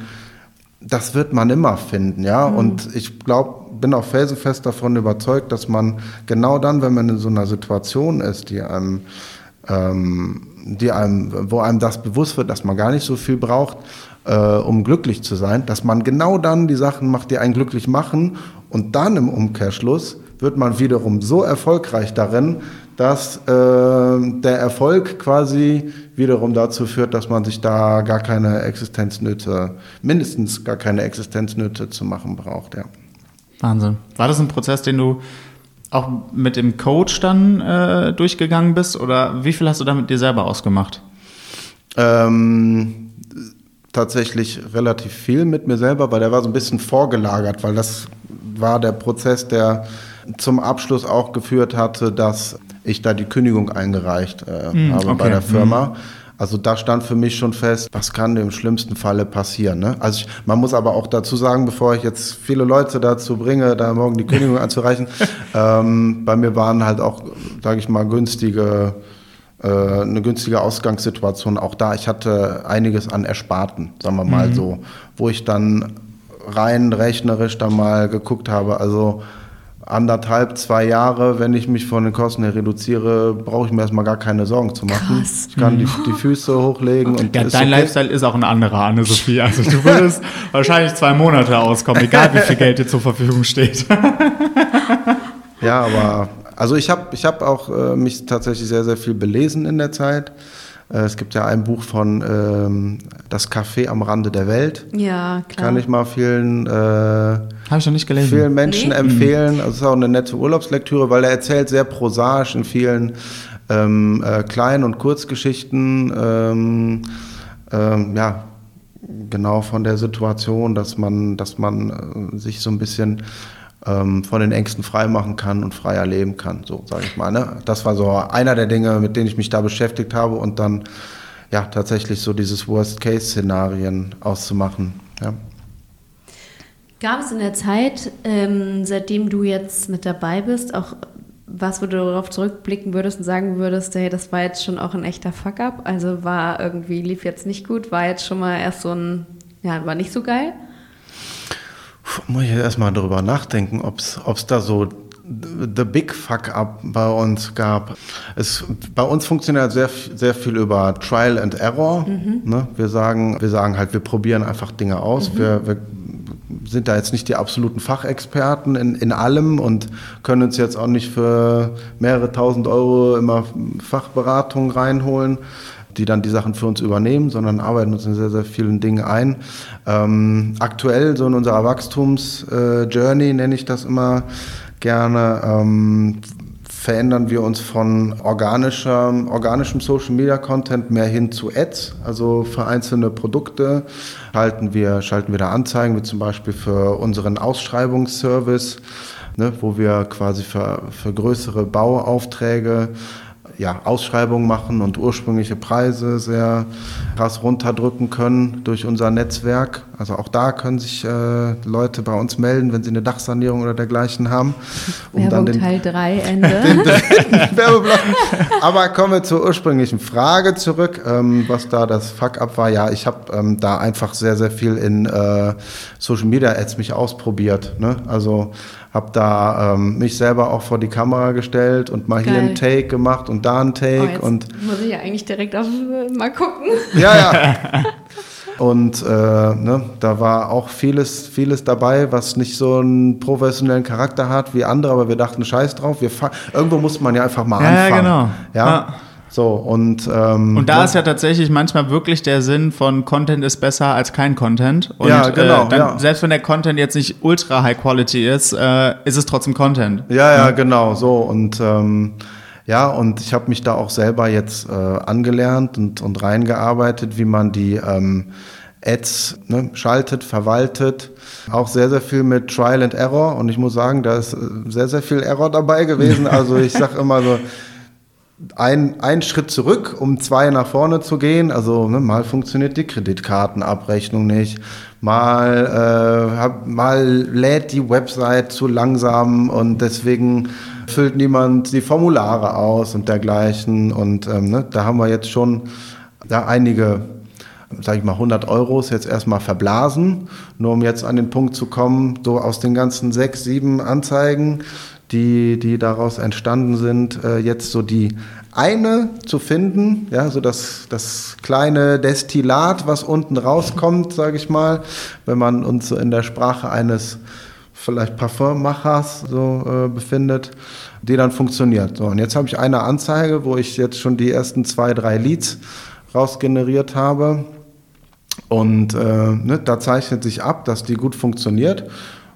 das wird man immer finden, ja. Mhm. Und ich glaube, bin auch felsenfest davon überzeugt, dass man genau dann, wenn man in so einer Situation ist, die einem, ähm, die einem, wo einem das bewusst wird, dass man gar nicht so viel braucht, äh, um glücklich zu sein, dass man genau dann die Sachen macht, die einen glücklich machen und dann im Umkehrschluss wird man wiederum so erfolgreich darin, dass äh, der Erfolg quasi wiederum dazu führt, dass man sich da gar keine Existenznöte, mindestens gar keine Existenznöte zu machen braucht. Ja. Wahnsinn. War das ein Prozess, den du auch mit dem Coach dann äh, durchgegangen bist oder wie viel hast du da mit dir selber ausgemacht? Ähm, tatsächlich relativ viel mit mir selber, weil der war so ein bisschen vorgelagert, weil das war der Prozess, der zum Abschluss auch geführt hatte, dass ich da die Kündigung eingereicht äh, mm, habe okay. bei der Firma. Mm. Also da stand für mich schon fest, was kann im schlimmsten Falle passieren. Ne? Also ich, man muss aber auch dazu sagen, bevor ich jetzt viele Leute dazu bringe, da morgen die Kündigung [LAUGHS] anzureichen, ähm, bei mir waren halt auch, sage ich mal, günstige eine günstige Ausgangssituation auch da. Ich hatte einiges an Ersparten, sagen wir mal mhm. so, wo ich dann rein rechnerisch dann mal geguckt habe. Also anderthalb, zwei Jahre, wenn ich mich von den Kosten her reduziere, brauche ich mir erstmal gar keine Sorgen zu machen. Krass. Ich kann die, die Füße hochlegen und ja, dein okay. Lifestyle ist auch ein anderer, Anne-Sophie. Also du würdest [LAUGHS] wahrscheinlich zwei Monate auskommen, egal wie viel Geld dir zur Verfügung steht. ja, aber also ich habe ich hab auch äh, mich tatsächlich sehr, sehr viel belesen in der Zeit. Äh, es gibt ja ein Buch von ähm, Das Café am Rande der Welt. Ja, klar. Kann ich mal vielen, äh, Hab ich noch nicht gelesen. vielen Menschen nee. empfehlen. Also es ist auch eine nette Urlaubslektüre, weil er erzählt sehr prosaisch in vielen ähm, äh, Klein- und Kurzgeschichten. Ähm, ähm, ja, genau von der Situation, dass man, dass man äh, sich so ein bisschen ähm, von den Ängsten freimachen kann und freier leben kann, so sage ich mal. Ne? Das war so einer der Dinge, mit denen ich mich da beschäftigt habe und dann ja tatsächlich so dieses Worst-Case-Szenarien auszumachen. Ja. Gab es in der Zeit, ähm, seitdem du jetzt mit dabei bist, auch was, wo du darauf zurückblicken würdest und sagen würdest, hey, das war jetzt schon auch ein echter Fuck-up? Also war irgendwie, lief jetzt nicht gut, war jetzt schon mal erst so ein, ja, war nicht so geil? Muss ich erstmal darüber nachdenken, ob es da so the big fuck up bei uns gab. Es, bei uns funktioniert sehr, sehr viel über Trial and Error. Mhm. Ne? Wir, sagen, wir sagen halt, wir probieren einfach Dinge aus. Mhm. Wir, wir sind da jetzt nicht die absoluten Fachexperten in, in allem und können uns jetzt auch nicht für mehrere tausend Euro immer Fachberatung reinholen die dann die Sachen für uns übernehmen, sondern arbeiten uns in sehr, sehr vielen Dingen ein. Ähm, aktuell, so in unserer Wachstums-Journey, äh, nenne ich das immer gerne, ähm, verändern wir uns von organischer, organischem Social Media Content mehr hin zu Ads, also für einzelne Produkte schalten wir, schalten wir da Anzeigen, wie zum Beispiel für unseren Ausschreibungsservice, ne, wo wir quasi für, für größere Bauaufträge ja, Ausschreibungen machen und ursprüngliche Preise sehr krass runterdrücken können durch unser Netzwerk. Also auch da können sich äh, Leute bei uns melden, wenn sie eine Dachsanierung oder dergleichen haben. Um Werbung den, Teil [LAUGHS] 3 Ende. [LAUGHS] Werbeblock. Aber kommen wir zur ursprünglichen Frage zurück, ähm, was da das Fuck-up war. Ja, ich habe ähm, da einfach sehr, sehr viel in äh, Social Media Ads mich ausprobiert. Ne? Also habe da ähm, mich selber auch vor die Kamera gestellt und mal Geil. hier ein Take gemacht und da ein Take. Oh, und muss ich ja eigentlich direkt auf, äh, mal gucken. [LAUGHS] Ja, ja. [LAUGHS] Und äh, ne, da war auch vieles, vieles dabei, was nicht so einen professionellen Charakter hat wie andere, aber wir dachten, scheiß drauf, wir irgendwo muss man ja einfach mal ja, anfangen. Ja, genau. Ja? ja. So, und, ähm, und da ja. ist ja tatsächlich manchmal wirklich der Sinn von Content ist besser als kein Content. Und, ja, genau. Äh, dann, ja. Selbst wenn der Content jetzt nicht ultra high quality ist, äh, ist es trotzdem Content. Ja, ja, ja. genau, so. Und ähm, ja, und ich habe mich da auch selber jetzt äh, angelernt und, und reingearbeitet, wie man die ähm, Ads ne, schaltet, verwaltet. Auch sehr, sehr viel mit Trial and Error. Und ich muss sagen, da ist äh, sehr, sehr viel Error dabei gewesen. [LAUGHS] Also ich sage immer so, ein, ein Schritt zurück, um zwei nach vorne zu gehen. Also ne, mal funktioniert die Kreditkartenabrechnung nicht, mal, äh, hab, mal lädt die Website zu langsam und deswegen füllt niemand die Formulare aus und dergleichen. Und ähm, ne, da haben wir jetzt schon da einige, sage ich mal, 100 Euros jetzt erstmal verblasen, nur um jetzt an den Punkt zu kommen, so aus den ganzen sechs, sieben Anzeigen die, die daraus entstanden sind, äh, jetzt so die eine zu finden, ja, so das, das kleine Destillat, was unten rauskommt, sage ich mal, wenn man uns so in der Sprache eines vielleicht Parfummachers so äh, befindet, die dann funktioniert. So, und jetzt habe ich eine Anzeige, wo ich jetzt schon die ersten zwei, drei Leads rausgeneriert habe. Und äh, ne, da zeichnet sich ab, dass die gut funktioniert.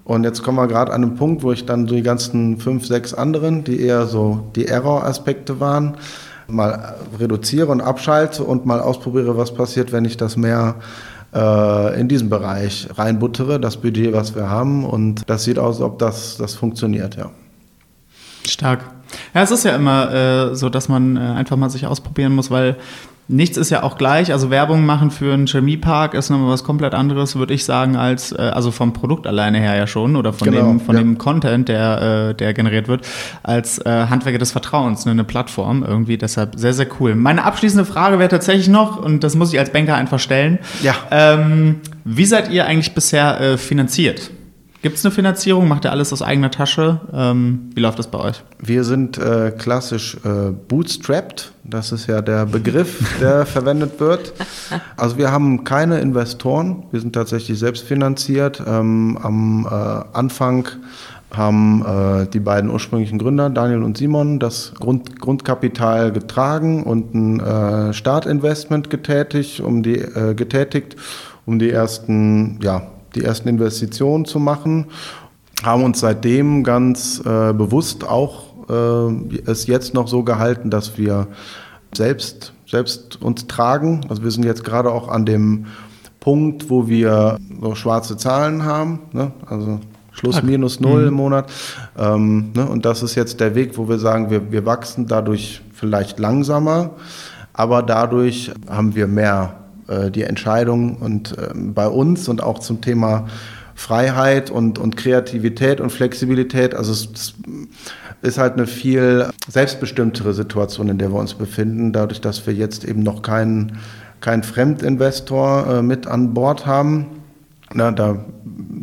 Und jetzt kommen wir gerade an einen Punkt, wo ich dann die ganzen fünf, sechs anderen, die eher so die Error-Aspekte waren, mal reduziere und abschalte und mal ausprobiere, was passiert, wenn ich das mehr äh, in diesem Bereich reinbuttere, das Budget, was wir haben. Und das sieht aus, ob das, das funktioniert, ja. Stark. Ja, es ist ja immer äh, so, dass man äh, einfach mal sich ausprobieren muss, weil Nichts ist ja auch gleich. Also Werbung machen für einen Chemiepark ist nochmal was komplett anderes, würde ich sagen, als äh, also vom Produkt alleine her ja schon oder von genau, dem von ja. dem Content, der äh, der generiert wird, als äh, Handwerker des Vertrauens, ne, eine Plattform irgendwie. Deshalb sehr sehr cool. Meine abschließende Frage wäre tatsächlich noch und das muss ich als Banker einfach stellen. Ja. Ähm, wie seid ihr eigentlich bisher äh, finanziert? Gibt es eine Finanzierung? Macht ihr alles aus eigener Tasche? Ähm, wie läuft das bei euch? Wir sind äh, klassisch äh, bootstrapped. Das ist ja der Begriff, der [LAUGHS] verwendet wird. Also wir haben keine Investoren. Wir sind tatsächlich selbstfinanziert. Ähm, am äh, Anfang haben äh, die beiden ursprünglichen Gründer, Daniel und Simon, das Grund, Grundkapital getragen und ein äh, Startinvestment getätigt, um die, äh, getätigt, um die ersten ja, die ersten Investitionen zu machen, haben uns seitdem ganz äh, bewusst auch äh, es jetzt noch so gehalten, dass wir selbst, selbst uns tragen. Also wir sind jetzt gerade auch an dem Punkt, wo wir so schwarze Zahlen haben, ne? also Schluss minus null mhm. im Monat. Ähm, ne? Und das ist jetzt der Weg, wo wir sagen, wir, wir wachsen dadurch vielleicht langsamer, aber dadurch haben wir mehr äh, die Entscheidung und äh, bei uns und auch zum Thema Freiheit und, und Kreativität und Flexibilität. Also es, es ist halt eine viel selbstbestimmtere Situation, in der wir uns befinden, dadurch, dass wir jetzt eben noch keinen keinen Fremdinvestor äh, mit an Bord haben. Na, da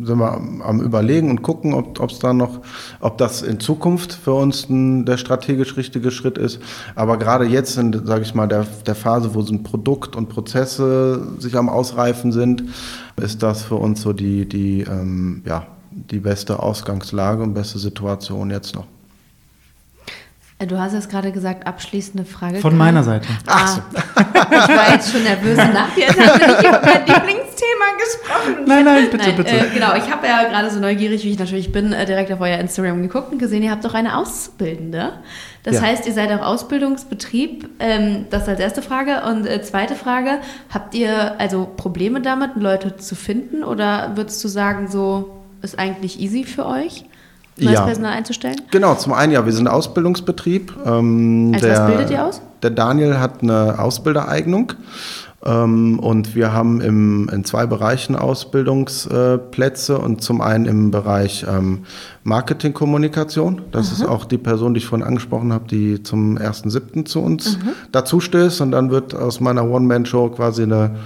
sind wir am, überlegen und gucken, ob es da noch, ob das in Zukunft für uns ein, der strategisch richtige Schritt ist. Aber gerade jetzt in, sage ich mal, der, der Phase, wo so ein Produkt und Prozesse sich am Ausreifen sind, ist das für uns so die, die, ähm, ja, die beste Ausgangslage und beste Situation jetzt noch. Äh, du hast jetzt gerade gesagt, abschließende Frage. Von meiner Seite. Ach so. ich war jetzt schon nervös und wir nicht über mein [LAUGHS] Lieblingsthema gesprochen. Nein, nein, [LAUGHS] bitte, nein, bitte. Äh, genau, ich habe ja gerade so neugierig, wie ich natürlich bin, äh, direkt auf euer Instagram geguckt und gesehen, ihr habt doch eine Auszubildende. Das Ja. heißt, ihr seid auch Ausbildungsbetrieb. Ähm, das als erste Frage. Und äh, zweite Frage, habt ihr also Probleme damit, Leute zu finden? Oder würdest du sagen, so ist eigentlich easy für euch, neues Ja. Personal einzustellen? Genau, zum einen ja, wir sind Ausbildungsbetrieb. Ähm, Als was bildet ihr aus? Der Daniel hat eine Ausbildereignung und wir haben im, in zwei Bereichen Ausbildungsplätze und zum einen im Bereich ähm, Marketingkommunikation. Das ist auch die Person, die ich vorhin angesprochen habe, die zum 1.7. zu uns Mhm. dazu stößt und dann wird aus meiner One-Man-Show quasi eine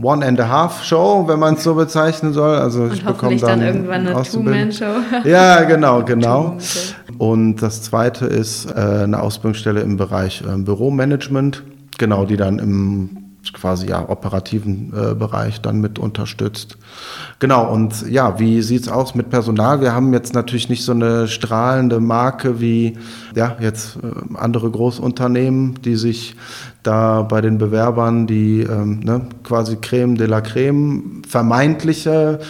One and a Half Show, wenn man es so bezeichnen soll. Also ich Und bekomme hoffentlich dann, dann irgendwann eine. Two-Man-Show. [LAUGHS] Ja, genau, genau. [LAUGHS] Und das zweite ist äh, eine Ausbildungsstelle im Bereich ähm, Büromanagement, genau, die dann im quasi ja operativen äh, Bereich dann mit unterstützt. Genau, und ja, wie sieht's aus mit Personal? Wir haben jetzt natürlich nicht so eine strahlende Marke wie ja, jetzt äh, andere Großunternehmen, die sich da bei den Bewerbern die ähm, ne, quasi Creme de la Creme vermeintliche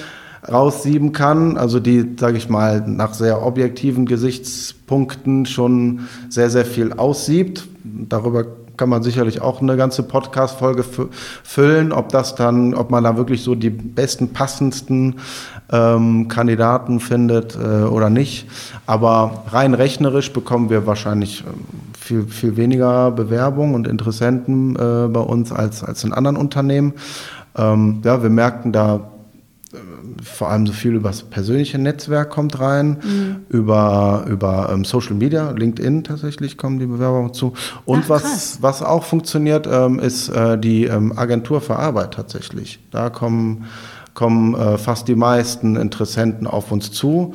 raussieben kann, also die, sage ich mal, nach sehr objektiven Gesichtspunkten schon sehr, sehr viel aussiebt. Darüber kann man sicherlich auch eine ganze Podcast-Folge fü- füllen, ob das dann, ob man da wirklich so die besten, passendsten ähm, Kandidaten findet äh, oder nicht. Aber rein rechnerisch bekommen wir wahrscheinlich ähm, viel, viel weniger Bewerbungen und Interessenten äh, bei uns als, als in anderen Unternehmen. Ähm, ja, wir merken da vor allem so viel über das persönliche Netzwerk kommt rein, über, über ähm, Social Media, LinkedIn tatsächlich kommen die Bewerbungen zu. Und Ach, was, was auch funktioniert, ähm, ist äh, die ähm, Agentur für Arbeit tatsächlich. Da kommen, kommen äh, fast die meisten Interessenten auf uns zu.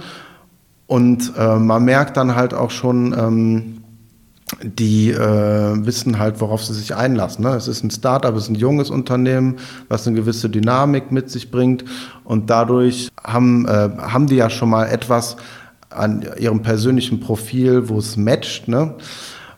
Und äh, man merkt dann halt auch schon, ähm, die äh, wissen halt, worauf sie sich einlassen. Ne? Es ist ein Startup, es ist ein junges Unternehmen, was eine gewisse Dynamik mit sich bringt. Und dadurch haben, äh, haben die ja schon mal etwas an ihrem persönlichen Profil, wo es matcht. Ne?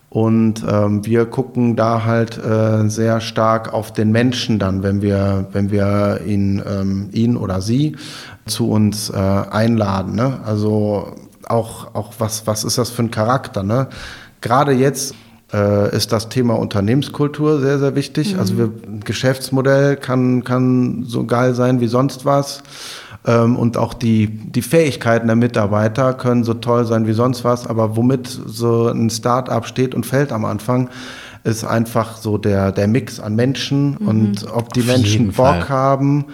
Und ähm, wir gucken da halt äh, sehr stark auf den Menschen dann, wenn wir, wenn wir ihn, ähm, ihn oder sie zu uns äh, einladen. Ne? Also auch, auch was, was ist das für ein Charakter? Ne? Gerade jetzt äh, ist das Thema Unternehmenskultur sehr, sehr wichtig. Also wir, ein Geschäftsmodell kann, kann so geil sein wie sonst was. Ähm, und auch die, die Fähigkeiten der Mitarbeiter können so toll sein wie sonst was. Aber womit so ein Start-up steht und fällt am Anfang, ist einfach so der, der Mix an Menschen und ob die Auf Menschen Bock Fall. haben.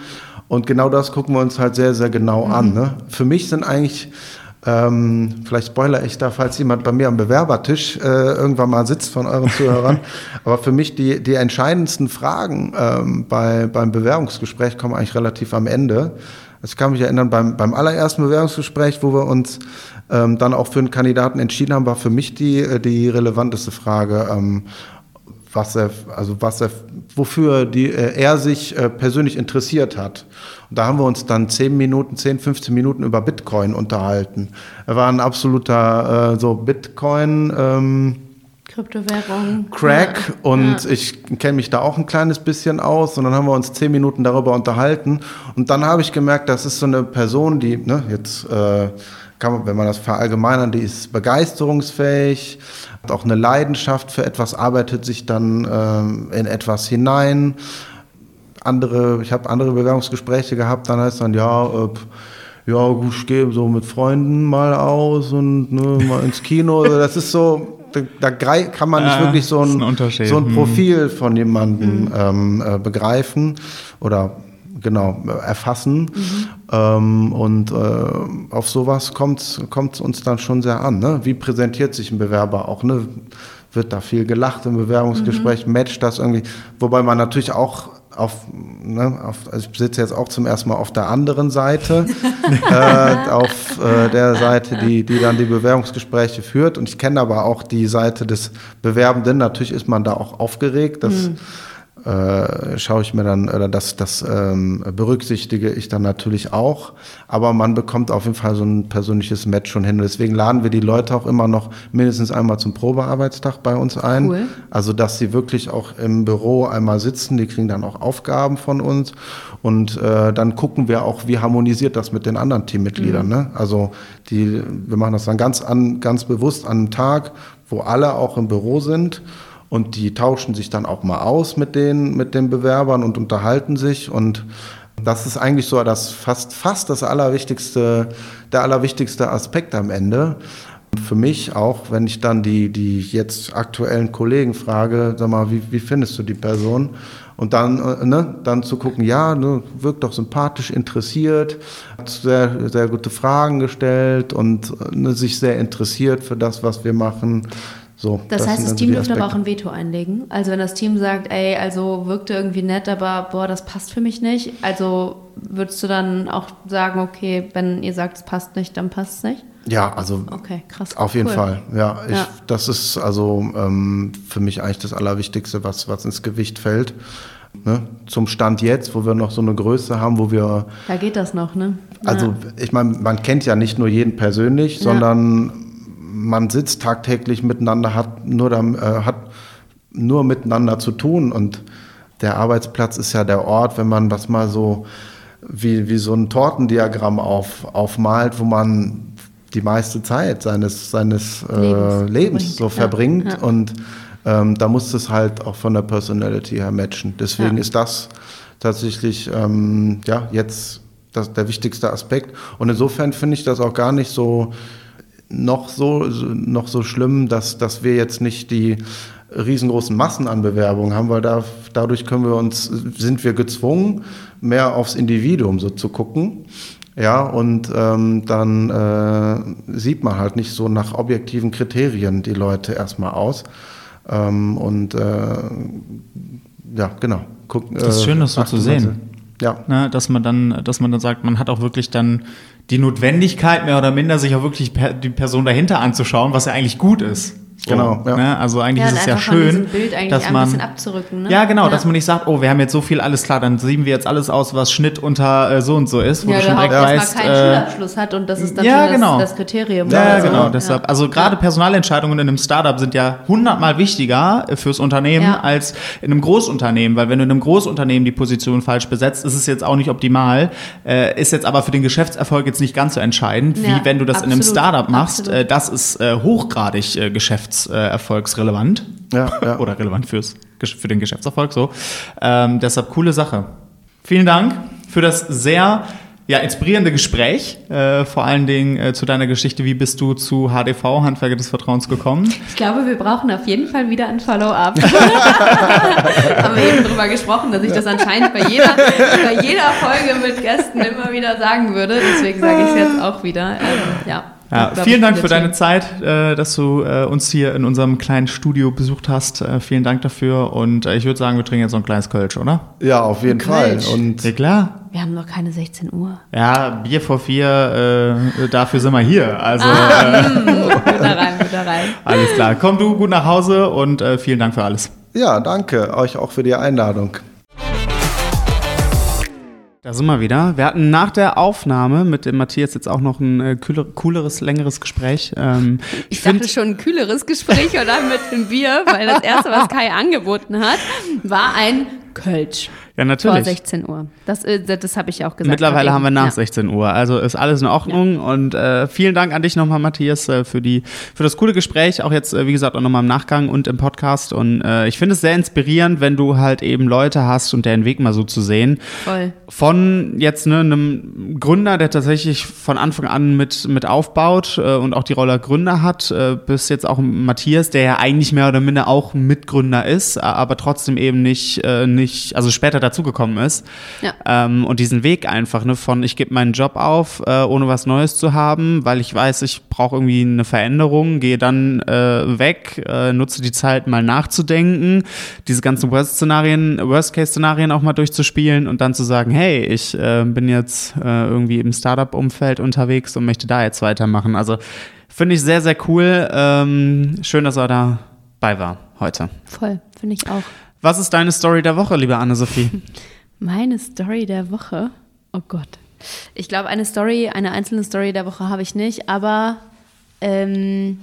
Und genau das gucken wir uns halt sehr, sehr genau an. Ne? Für mich sind eigentlich, ähm, vielleicht spoiler ich da, falls jemand bei mir am Bewerbertisch äh, irgendwann mal sitzt von euren Zuhörern, [LAUGHS] aber für mich die, die entscheidendsten Fragen ähm, bei, beim Bewerbungsgespräch kommen eigentlich relativ am Ende. Also ich kann mich erinnern, beim, beim allerersten Bewerbungsgespräch, wo wir uns ähm, dann auch für einen Kandidaten entschieden haben, war für mich die, äh, die relevanteste Frage, ähm, was er, also was er, wofür die, äh, er sich äh, persönlich interessiert hat. Und da haben wir uns dann 10 Minuten, 10, 15 Minuten über Bitcoin unterhalten. Er war ein absoluter äh, so Bitcoin. Ähm, Kryptowährung. Crack Ja. und Ja. ich kenne mich da auch ein kleines bisschen aus und dann haben wir uns zehn Minuten darüber unterhalten und dann habe ich gemerkt, das ist so eine Person, die ne, jetzt äh, man, wenn man das verallgemeinern, die ist begeisterungsfähig, hat auch eine Leidenschaft für etwas, arbeitet sich dann ähm, in etwas hinein. Andere, ich habe andere Bewerbungsgespräche gehabt, dann heißt dann ja. Äh, ja, gut, ich gehe so mit Freunden mal aus und ne, mal ins Kino. Also Das ist so, da, da kann man nicht wirklich so ein, ein so ein Mhm. Profil von jemandem ähm, äh, begreifen oder genau erfassen. Ähm, und äh, auf sowas kommt es uns dann schon sehr an. Ne? Wie präsentiert sich ein Bewerber auch? Ne? Wird da viel gelacht im Bewerbungsgespräch? Matcht das irgendwie? Wobei man natürlich auch auf, ne, auf, also ich sitze jetzt auch zum ersten Mal auf der anderen Seite, [LAUGHS] äh, auf äh, der Seite, die, die dann die Bewerbungsgespräche führt. Und ich kenne aber auch die Seite des Bewerbenden. Natürlich ist man da auch aufgeregt. Das, mhm äh, schaue ich mir dann, oder das, das ähm, berücksichtige ich dann natürlich auch. Aber man bekommt auf jeden Fall so ein persönliches Match schon hin. Deswegen laden wir die Leute auch immer noch mindestens einmal zum Probearbeitstag bei uns ein. Cool. Also, dass sie wirklich auch im Büro einmal sitzen, die kriegen dann auch Aufgaben von uns. Und äh, dann gucken wir auch, wie harmonisiert das mit den anderen Teammitgliedern. Mhm. Ne? Also, die, wir machen das dann ganz, an, ganz bewusst an einem Tag, wo alle auch im Büro sind und die tauschen sich dann auch mal aus mit den, mit den Bewerbern und unterhalten sich und das ist eigentlich so das fast, fast das allerwichtigste, der allerwichtigste Aspekt am Ende. Für mich auch, wenn ich dann die, die jetzt aktuellen Kollegen frage, sag mal, wie, wie findest du die Person? Und dann, äh, ne, dann zu gucken, ja, ne, wirkt doch sympathisch, interessiert, hat sehr, sehr gute Fragen gestellt und ne, sich sehr interessiert für das, was wir machen. So, das, das heißt, das Team dürfte aber auch ein Veto einlegen. Also wenn das Team sagt, ey, also wirkte irgendwie nett, aber boah, das passt für mich nicht. Also würdest du dann auch sagen, okay, wenn ihr sagt, es passt nicht, dann passt es nicht? Ja, also okay, krass. auf jeden cool. Fall. Ja, ich, ja, das ist also ähm, für mich eigentlich das Allerwichtigste, was, was ins Gewicht fällt. Ne? Zum Stand jetzt, wo wir noch so eine Größe haben, wo wir. Da geht das noch, ne? Also, ja. ich meine, man kennt ja nicht nur jeden persönlich, ja. sondern man sitzt tagtäglich miteinander, hat nur, äh, hat nur miteinander zu tun und der Arbeitsplatz ist ja der Ort, wenn man das mal so wie, wie so ein Tortendiagramm auf, aufmalt, wo man die meiste Zeit seines, seines äh, Lebens, Lebens so verbringt. Ja. Und ähm, da muss es halt auch von der Personality her matchen. Deswegen ja. ist das tatsächlich ähm, ja, jetzt das, der wichtigste Aspekt. Und insofern finde ich das auch gar nicht so noch so, noch so schlimm, dass, dass wir jetzt nicht die riesengroßen Massen an Bewerbungen haben, weil da, dadurch können wir uns, sind wir gezwungen, mehr aufs Individuum so zu gucken. Ja, und ähm, dann äh, sieht man halt nicht so nach objektiven Kriterien die Leute erstmal aus. Ähm, und äh, ja, genau. Guck, das ist schön, das so zu sehen. Ja. Ne, dass man dann, dass man dann sagt, man hat auch wirklich dann die Notwendigkeit mehr oder minder, sich auch wirklich per, die Person dahinter anzuschauen, was ja eigentlich gut ist. Genau. Ja. Ne? Also eigentlich ja, ist es ja schön, dass man ne? ja genau, ja. dass man nicht sagt, oh, wir haben jetzt so viel, alles klar, dann sieben wir jetzt alles aus, was Schnitt unter äh, so und so ist, wo ja, du schon direkt weißt, keinen äh, Schulabschluss hat und das ist dann ja, genau. das, das, Kriterium. Ja, also, genau. Deshalb, also gerade Personalentscheidungen in einem Startup sind ja hundertmal wichtiger fürs Unternehmen als in einem Großunternehmen, weil wenn du in einem Großunternehmen die Position falsch besetzt, ist es jetzt auch nicht optimal, äh, ist jetzt aber für den Geschäftserfolg jetzt nicht ganz so entscheidend, wie wenn du das absolut, in einem Startup machst. Äh, das ist äh, hochgradig äh, Geschäfts geschäftserfolgsrelevant. Ja, [LAUGHS] ja. Oder relevant fürs, für den Geschäftserfolg. So. Ähm, deshalb coole Sache. Vielen Dank für das sehr ja, inspirierende Gespräch, äh, vor allen Dingen äh, zu deiner Geschichte. Wie bist du zu HDV, Handwerker des Vertrauens, gekommen? Ich glaube, wir brauchen auf jeden Fall wieder ein Follow-up. [LAUGHS] Haben wir eben darüber gesprochen, dass ich das anscheinend bei jeder, bei jeder Folge mit Gästen immer wieder sagen würde. Deswegen sage ich es jetzt auch wieder. Ähm, ja. Ja, vielen Dank für deine Zeit, äh, dass du äh, uns hier in unserem kleinen Studio besucht hast. Äh, vielen Dank dafür. Und ich würde sagen, wir trinken jetzt noch ein kleines Kölsch, oder? Ja, auf jeden Fall. Und ja, klar. Wir haben noch keine 16 Uhr. Ja, Bier vor vier, äh, dafür sind wir hier. Also, ah, äh, wieder rein, wieder rein. Alles klar. Komm du gut nach Hause und vielen Dank für alles. Ja, danke euch auch für die Einladung. Da sind wir wieder. Wir hatten nach der Aufnahme mit dem Matthias jetzt auch noch ein äh, cooleres, längeres Gespräch. Ähm, ich, ich dachte schon ein kühleres Gespräch oder mit dem Bier, weil das erste, was Kai angeboten hat, war ein Kölsch. Ja, natürlich. Vor 16 Uhr. Das, äh, das habe ich auch gesagt. Mittlerweile haben wir nach ja. 16 Uhr. Also ist alles in Ordnung. Ja. Und äh, vielen Dank an dich nochmal, Matthias, äh, für, die, für das coole Gespräch. Auch jetzt, äh, wie gesagt, auch nochmal im Nachgang und im Podcast. Und äh, ich finde es sehr inspirierend, wenn du halt eben Leute hast und deren Weg mal so zu sehen. Voll. Von jetzt ne, einem Gründer, der tatsächlich von Anfang an mit, mit aufbaut äh, und auch die Rolle Gründer hat, bis jetzt auch Matthias, der ja eigentlich mehr oder minder auch Mitgründer ist, aber trotzdem eben nicht, äh, nicht also später dazugekommen ist. Ja. Ähm, und diesen Weg einfach, ne, von ich gebe meinen Job auf, äh, ohne was Neues zu haben, weil ich weiß, ich brauche irgendwie eine Veränderung, gehe dann äh, weg, äh, nutze die Zeit mal nachzudenken, diese ganzen Worst-Szenarien, Worst-Case-Szenarien auch mal durchzuspielen und dann zu sagen, hey, ich äh, bin jetzt äh, irgendwie im Startup-Umfeld unterwegs und möchte da jetzt weitermachen. Also finde ich sehr, sehr cool. Ähm, schön, dass er dabei war heute. Voll, finde ich auch. Was ist deine Story der Woche, liebe Anne-Sophie? [LAUGHS] Meine Story der Woche. Oh Gott. Ich glaube, eine Story, eine einzelne Story der Woche habe ich nicht, aber ähm,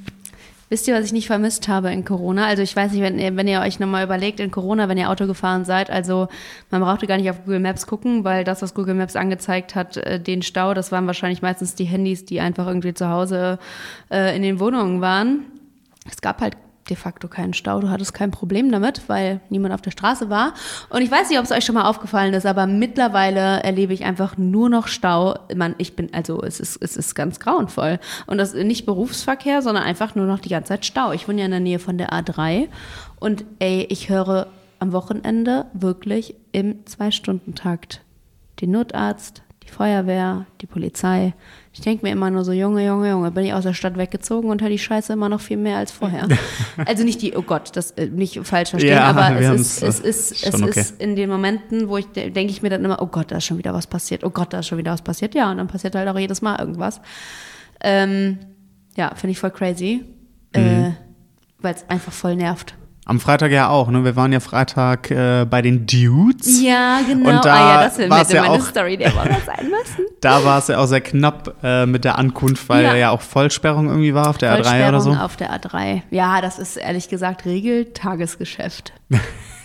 wisst ihr, was ich nicht vermisst habe in Corona? Also ich weiß nicht, wenn ihr, wenn ihr euch nochmal überlegt in Corona, wenn ihr Auto gefahren seid, also man brauchte gar nicht auf Google Maps gucken, weil das, was Google Maps angezeigt hat, äh, den Stau, das waren wahrscheinlich meistens die Handys, die einfach irgendwie zu Hause äh, in den Wohnungen waren. Es gab halt de facto keinen Stau. Du hattest kein Problem damit, weil niemand auf der Straße war. Und ich weiß nicht, ob es euch schon mal aufgefallen ist, aber mittlerweile erlebe ich einfach nur noch Stau. Man, ich bin, also es ist, es ist ganz grauenvoll. Und das nicht Berufsverkehr, sondern einfach nur noch die ganze Zeit Stau. Ich wohne ja in der Nähe von der A3 und ey, ich höre am Wochenende wirklich im Zwei-Stunden-Takt den Notarzt, die Feuerwehr, die Polizei. Ich denke mir immer nur so, Junge, Junge, Junge, bin ich aus der Stadt weggezogen und höre die Scheiße immer noch viel mehr als vorher. [LAUGHS] also nicht die, oh Gott, das äh, nicht falsch verstehen, Ja, aber es ist, es äh, ist, es schon okay. ist in den Momenten, wo ich de- denke ich mir dann immer, oh Gott, da ist schon wieder was passiert, oh Gott, da ist schon wieder was passiert. Ja, und dann passiert halt auch jedes Mal irgendwas. Ähm, ja, finde ich voll crazy, Mhm. äh, weil es einfach voll nervt. Am Freitag ja auch, ne? Wir waren ja Freitag äh, bei den Dudes. Ja, genau. Und da ah ja, das hätte ja meine auch- Story der Woche sein müssen. [LAUGHS] Da war es ja auch sehr knapp äh, mit der Ankunft, weil Ja. ja. auch Vollsperrung irgendwie war auf der A3 oder Vollsperrung so. auf der A3. Ja, das ist ehrlich gesagt Regel-Tagesgeschäft. [LAUGHS]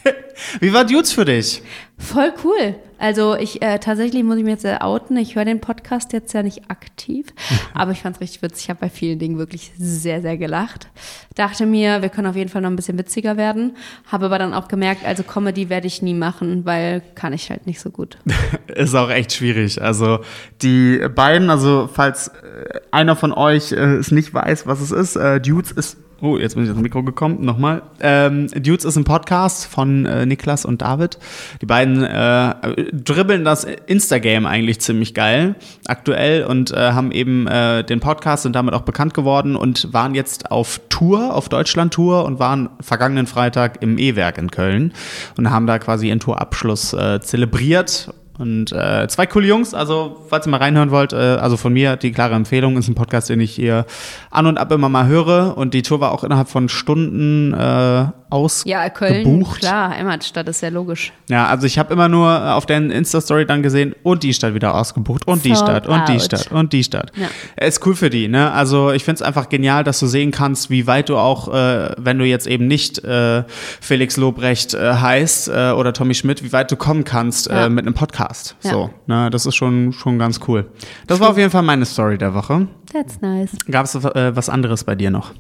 [LAUGHS] Wie war Dudes für dich? Voll cool. Also ich äh, tatsächlich muss ich mir jetzt äh, outen. Ich höre den Podcast jetzt ja nicht aktiv, [LAUGHS] aber ich fand es richtig witzig. Ich habe bei vielen Dingen wirklich sehr, sehr gelacht. Dachte mir, wir können auf jeden Fall noch ein bisschen witziger werden. Habe aber dann auch gemerkt, also Comedy werde ich nie machen, weil kann ich halt nicht so gut. [LAUGHS] Ist auch echt schwierig. Also die beiden, also falls äh, einer von euch äh, es nicht weiß, was es ist, äh, Dudes ist. Oh, jetzt bin ich ans Mikro gekommen. Nochmal. Ähm, Dudes ist ein Podcast von äh, Niklas und David. Die beiden äh, dribbeln das Instagram eigentlich ziemlich geil aktuell und äh, haben eben äh, den Podcast und damit auch bekannt geworden und waren jetzt auf Tour, auf Deutschland-Tour und waren vergangenen Freitag im E-Werk in Köln und haben da quasi ihren Tourabschluss äh, zelebriert und äh, zwei coole Jungs, also falls ihr mal reinhören wollt, äh, also von mir die klare Empfehlung, ist ein Podcast, den ich hier an und ab immer mal höre. Und die Tour war auch innerhalb von Stunden äh, ausgebucht. Ja, Köln, klar, Heimatstadt ist ja logisch. Ja, also ich habe immer nur auf der Insta-Story dann gesehen, und die Stadt wieder ausgebucht, und die Sold Stadt, und die out. Stadt, und die Stadt. Ja. Ist cool für die, ne? Also ich finde es einfach genial, dass du sehen kannst, wie weit du auch, äh, wenn du jetzt eben nicht äh, Felix Lobrecht äh, heißt äh, oder Tommy Schmidt, wie weit du kommen kannst Ja. äh, mit einem Podcast. Ja. So, ne? Das ist schon, schon ganz cool. Das war auf jeden Fall meine Story der Woche. That's nice. Gab es äh, was anderes bei dir noch?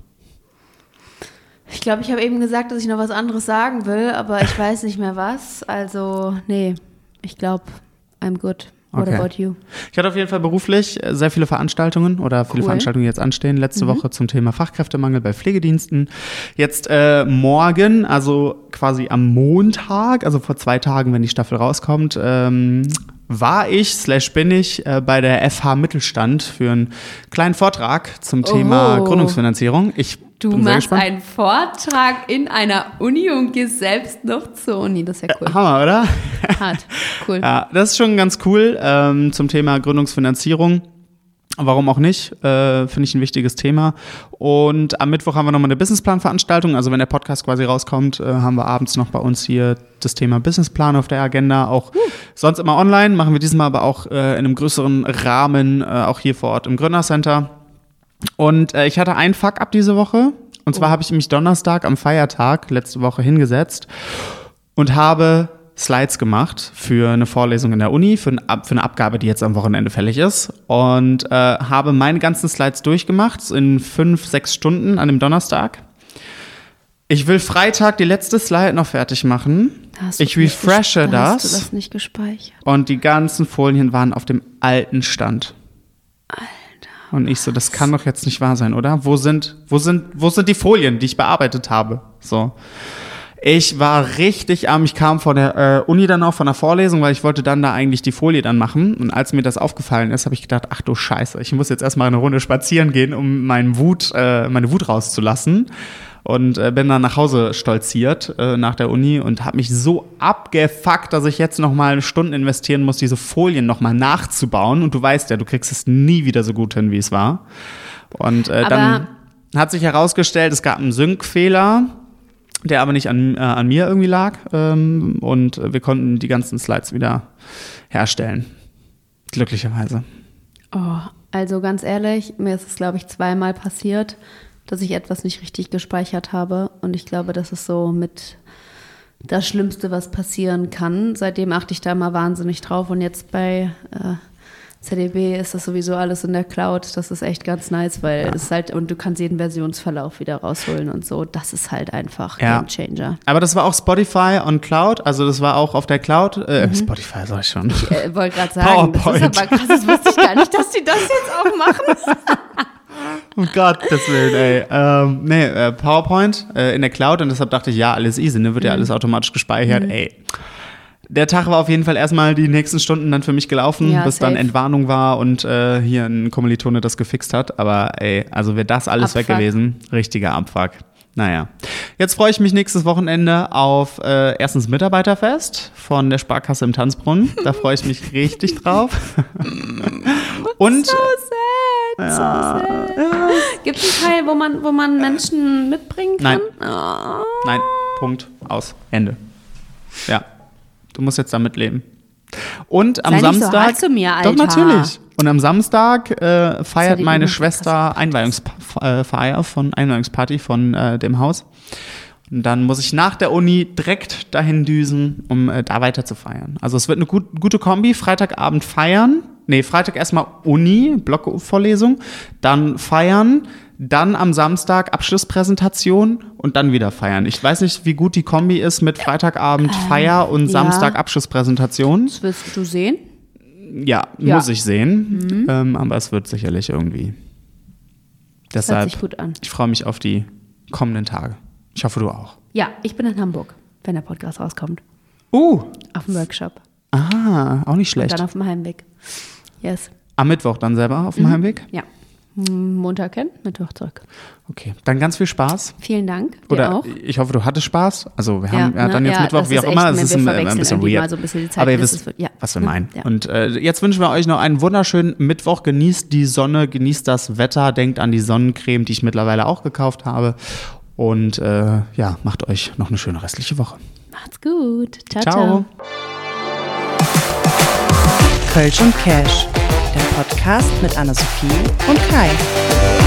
Ich glaube, ich habe eben gesagt, dass ich noch was anderes sagen will, aber ich weiß nicht mehr was. Also, nee, ich glaube, I'm good. What Okay. about you? Ich hatte auf jeden Fall beruflich äh, sehr viele Veranstaltungen oder viele Cool. Veranstaltungen die jetzt anstehen. Letzte Woche zum Thema Fachkräftemangel bei Pflegediensten. Jetzt äh, morgen, also quasi am Montag, also vor zwei Tagen, wenn die Staffel rauskommt, ähm, war ich, slash bin ich, äh, bei der FH Mittelstand für einen kleinen Vortrag zum Thema Oh. Gründungsfinanzierung. Ich Du bin machst einen Vortrag in einer Uni und gehst selbst noch zur Uni. Das ist ja cool. Hammer, oder? [LAUGHS] Hart. Cool. Ja, das ist schon ganz cool ähm, zum Thema Gründungsfinanzierung. Warum auch nicht? Äh, Finde ich ein wichtiges Thema. Und am Mittwoch haben wir nochmal eine Businessplan-Veranstaltung. Also wenn der Podcast quasi rauskommt, äh, haben wir abends noch bei uns hier das Thema Businessplan auf der Agenda. Auch sonst immer online, machen wir diesmal aber auch äh, in einem größeren Rahmen, äh, auch hier vor Ort im Gründercenter. Und äh, ich hatte einen Fuck-up diese Woche. Und zwar habe ich mich Donnerstag am Feiertag letzte Woche hingesetzt und habe Slides gemacht für eine Vorlesung in der Uni, für, eine Abgabe, die jetzt am Wochenende fällig ist. Und äh, habe meine ganzen Slides durchgemacht in fünf, sechs Stunden an dem Donnerstag. Ich will Freitag die letzte Slide noch fertig machen. Ich refreshe ges- da Hast das. du das nicht gespeichert? Und die ganzen Folien waren auf dem alten Stand. Alter. Und ich so, das kann doch jetzt nicht wahr sein, oder? Wo sind, wo sind, wo sind die Folien, die ich bearbeitet habe? So. Ich war richtig arm. Ich kam von der äh, Uni dann auch von der Vorlesung, weil ich wollte dann da eigentlich die Folie dann machen. Und als mir das aufgefallen ist, habe ich gedacht, ach du Scheiße, ich muss jetzt erstmal eine Runde spazieren gehen, um meinen Wut, äh, meine Wut rauszulassen. Und äh, bin dann nach Hause stolziert äh, nach der Uni und habe mich so abgefuckt, dass ich jetzt noch mal Stunden investieren muss, diese Folien noch mal nachzubauen. Und du weißt ja, du kriegst es nie wieder so gut hin, wie es war. Und äh, dann hat sich herausgestellt, es gab einen Sync-Fehler der aber nicht an, äh, an mir irgendwie lag. Ähm, und wir konnten die ganzen Slides wieder herstellen. Glücklicherweise. Oh, also ganz ehrlich, mir ist es, glaube ich, zweimal passiert, dass ich etwas nicht richtig gespeichert habe. Und ich glaube, das ist so mit das Schlimmste, was passieren kann. Seitdem achte ich da immer wahnsinnig drauf. Und jetzt bei äh, ZDB ist das sowieso alles in der Cloud. Das ist echt ganz nice, weil ja. es halt, und du kannst jeden Versionsverlauf wieder rausholen und so. Das ist halt einfach ja. Game Changer. Aber das war auch Spotify on Cloud, also das war auch auf der Cloud. Äh, mhm. Spotify sag ich schon. Ich äh, wollte gerade [LAUGHS] sagen, PowerPoint. das ist aber krass, das wusste ich gar nicht, dass die das jetzt auch machen. [LAUGHS] Um Gottes Willen, ey. Ähm, nee, äh, PowerPoint äh, in der Cloud und deshalb dachte ich, ja, alles easy, ne? Wird mhm. ja alles automatisch gespeichert, mhm. ey der Tag war auf jeden Fall erstmal die nächsten Stunden dann für mich gelaufen, ja, bis safe. dann Entwarnung war und äh, hier ein Kommilitone das gefixt hat. Aber ey, also wäre das alles Abfuck. weg gewesen, richtiger Abfuck. Naja, jetzt freue ich mich nächstes Wochenende auf äh, erstens Mitarbeiterfest von der Sparkasse im Tanzbrunnen. Da freue ich mich richtig drauf. [LAUGHS] und so sad, ja, so sad. Ja. Gibt es einen Teil, wo man, wo man Menschen mitbringen kann? Nein. Oh. Nein. Punkt. Aus. Ende. Ja. Du musst jetzt damit leben. Und am Sei Samstag. Nicht so zu mir, Alter. Doch, natürlich. Und am Samstag äh, feiert meine Schwester Einweihungsfeier von Einweihungsparty von äh, dem Haus. Und dann muss ich nach der Uni direkt dahin düsen, um äh, da weiter zu feiern. Also es wird eine gut, gute Kombi. Freitagabend feiern. Nee, Freitag erstmal Uni, Blockvorlesung, dann feiern, dann am Samstag Abschlusspräsentation und dann wieder feiern. Ich weiß nicht, wie gut die Kombi ist mit Freitagabend äh, Feier und ja. Samstag Abschlusspräsentation. Das willst du sehen? Ja, ja. muss ich sehen. Mhm. Ähm, aber es wird sicherlich irgendwie. Deshalb, sich gut an. ich freue mich auf die kommenden Tage. Ich hoffe, du auch. Ja, ich bin in Hamburg, wenn der Podcast rauskommt. Uh. Auf dem Workshop. Ah, auch nicht schlecht. Und dann auf dem Heimweg. Yes. Am Mittwoch dann selber auf dem mhm. Heimweg? Ja. Montag hin, Mittwoch zurück. Okay, dann ganz viel Spaß. Vielen Dank. Oder auch. ich hoffe, du hattest Spaß. Also wir haben ja, ja dann ne? jetzt ja, Mittwoch, wie auch immer. Es ist ein, ein, bisschen weird. So ein bisschen Zeit, Aber ihr wisst, ja. was wir meinen. Und äh, jetzt wünschen wir euch noch einen wunderschönen Mittwoch. Genießt die Sonne, genießt das Wetter, denkt an die Sonnencreme, die ich mittlerweile auch gekauft habe. Und äh, ja, macht euch noch eine schöne restliche Woche. Macht's gut. Ciao, ciao. ciao. Kölsch und Cash, Podcast mit Anna-Sophie und Kai.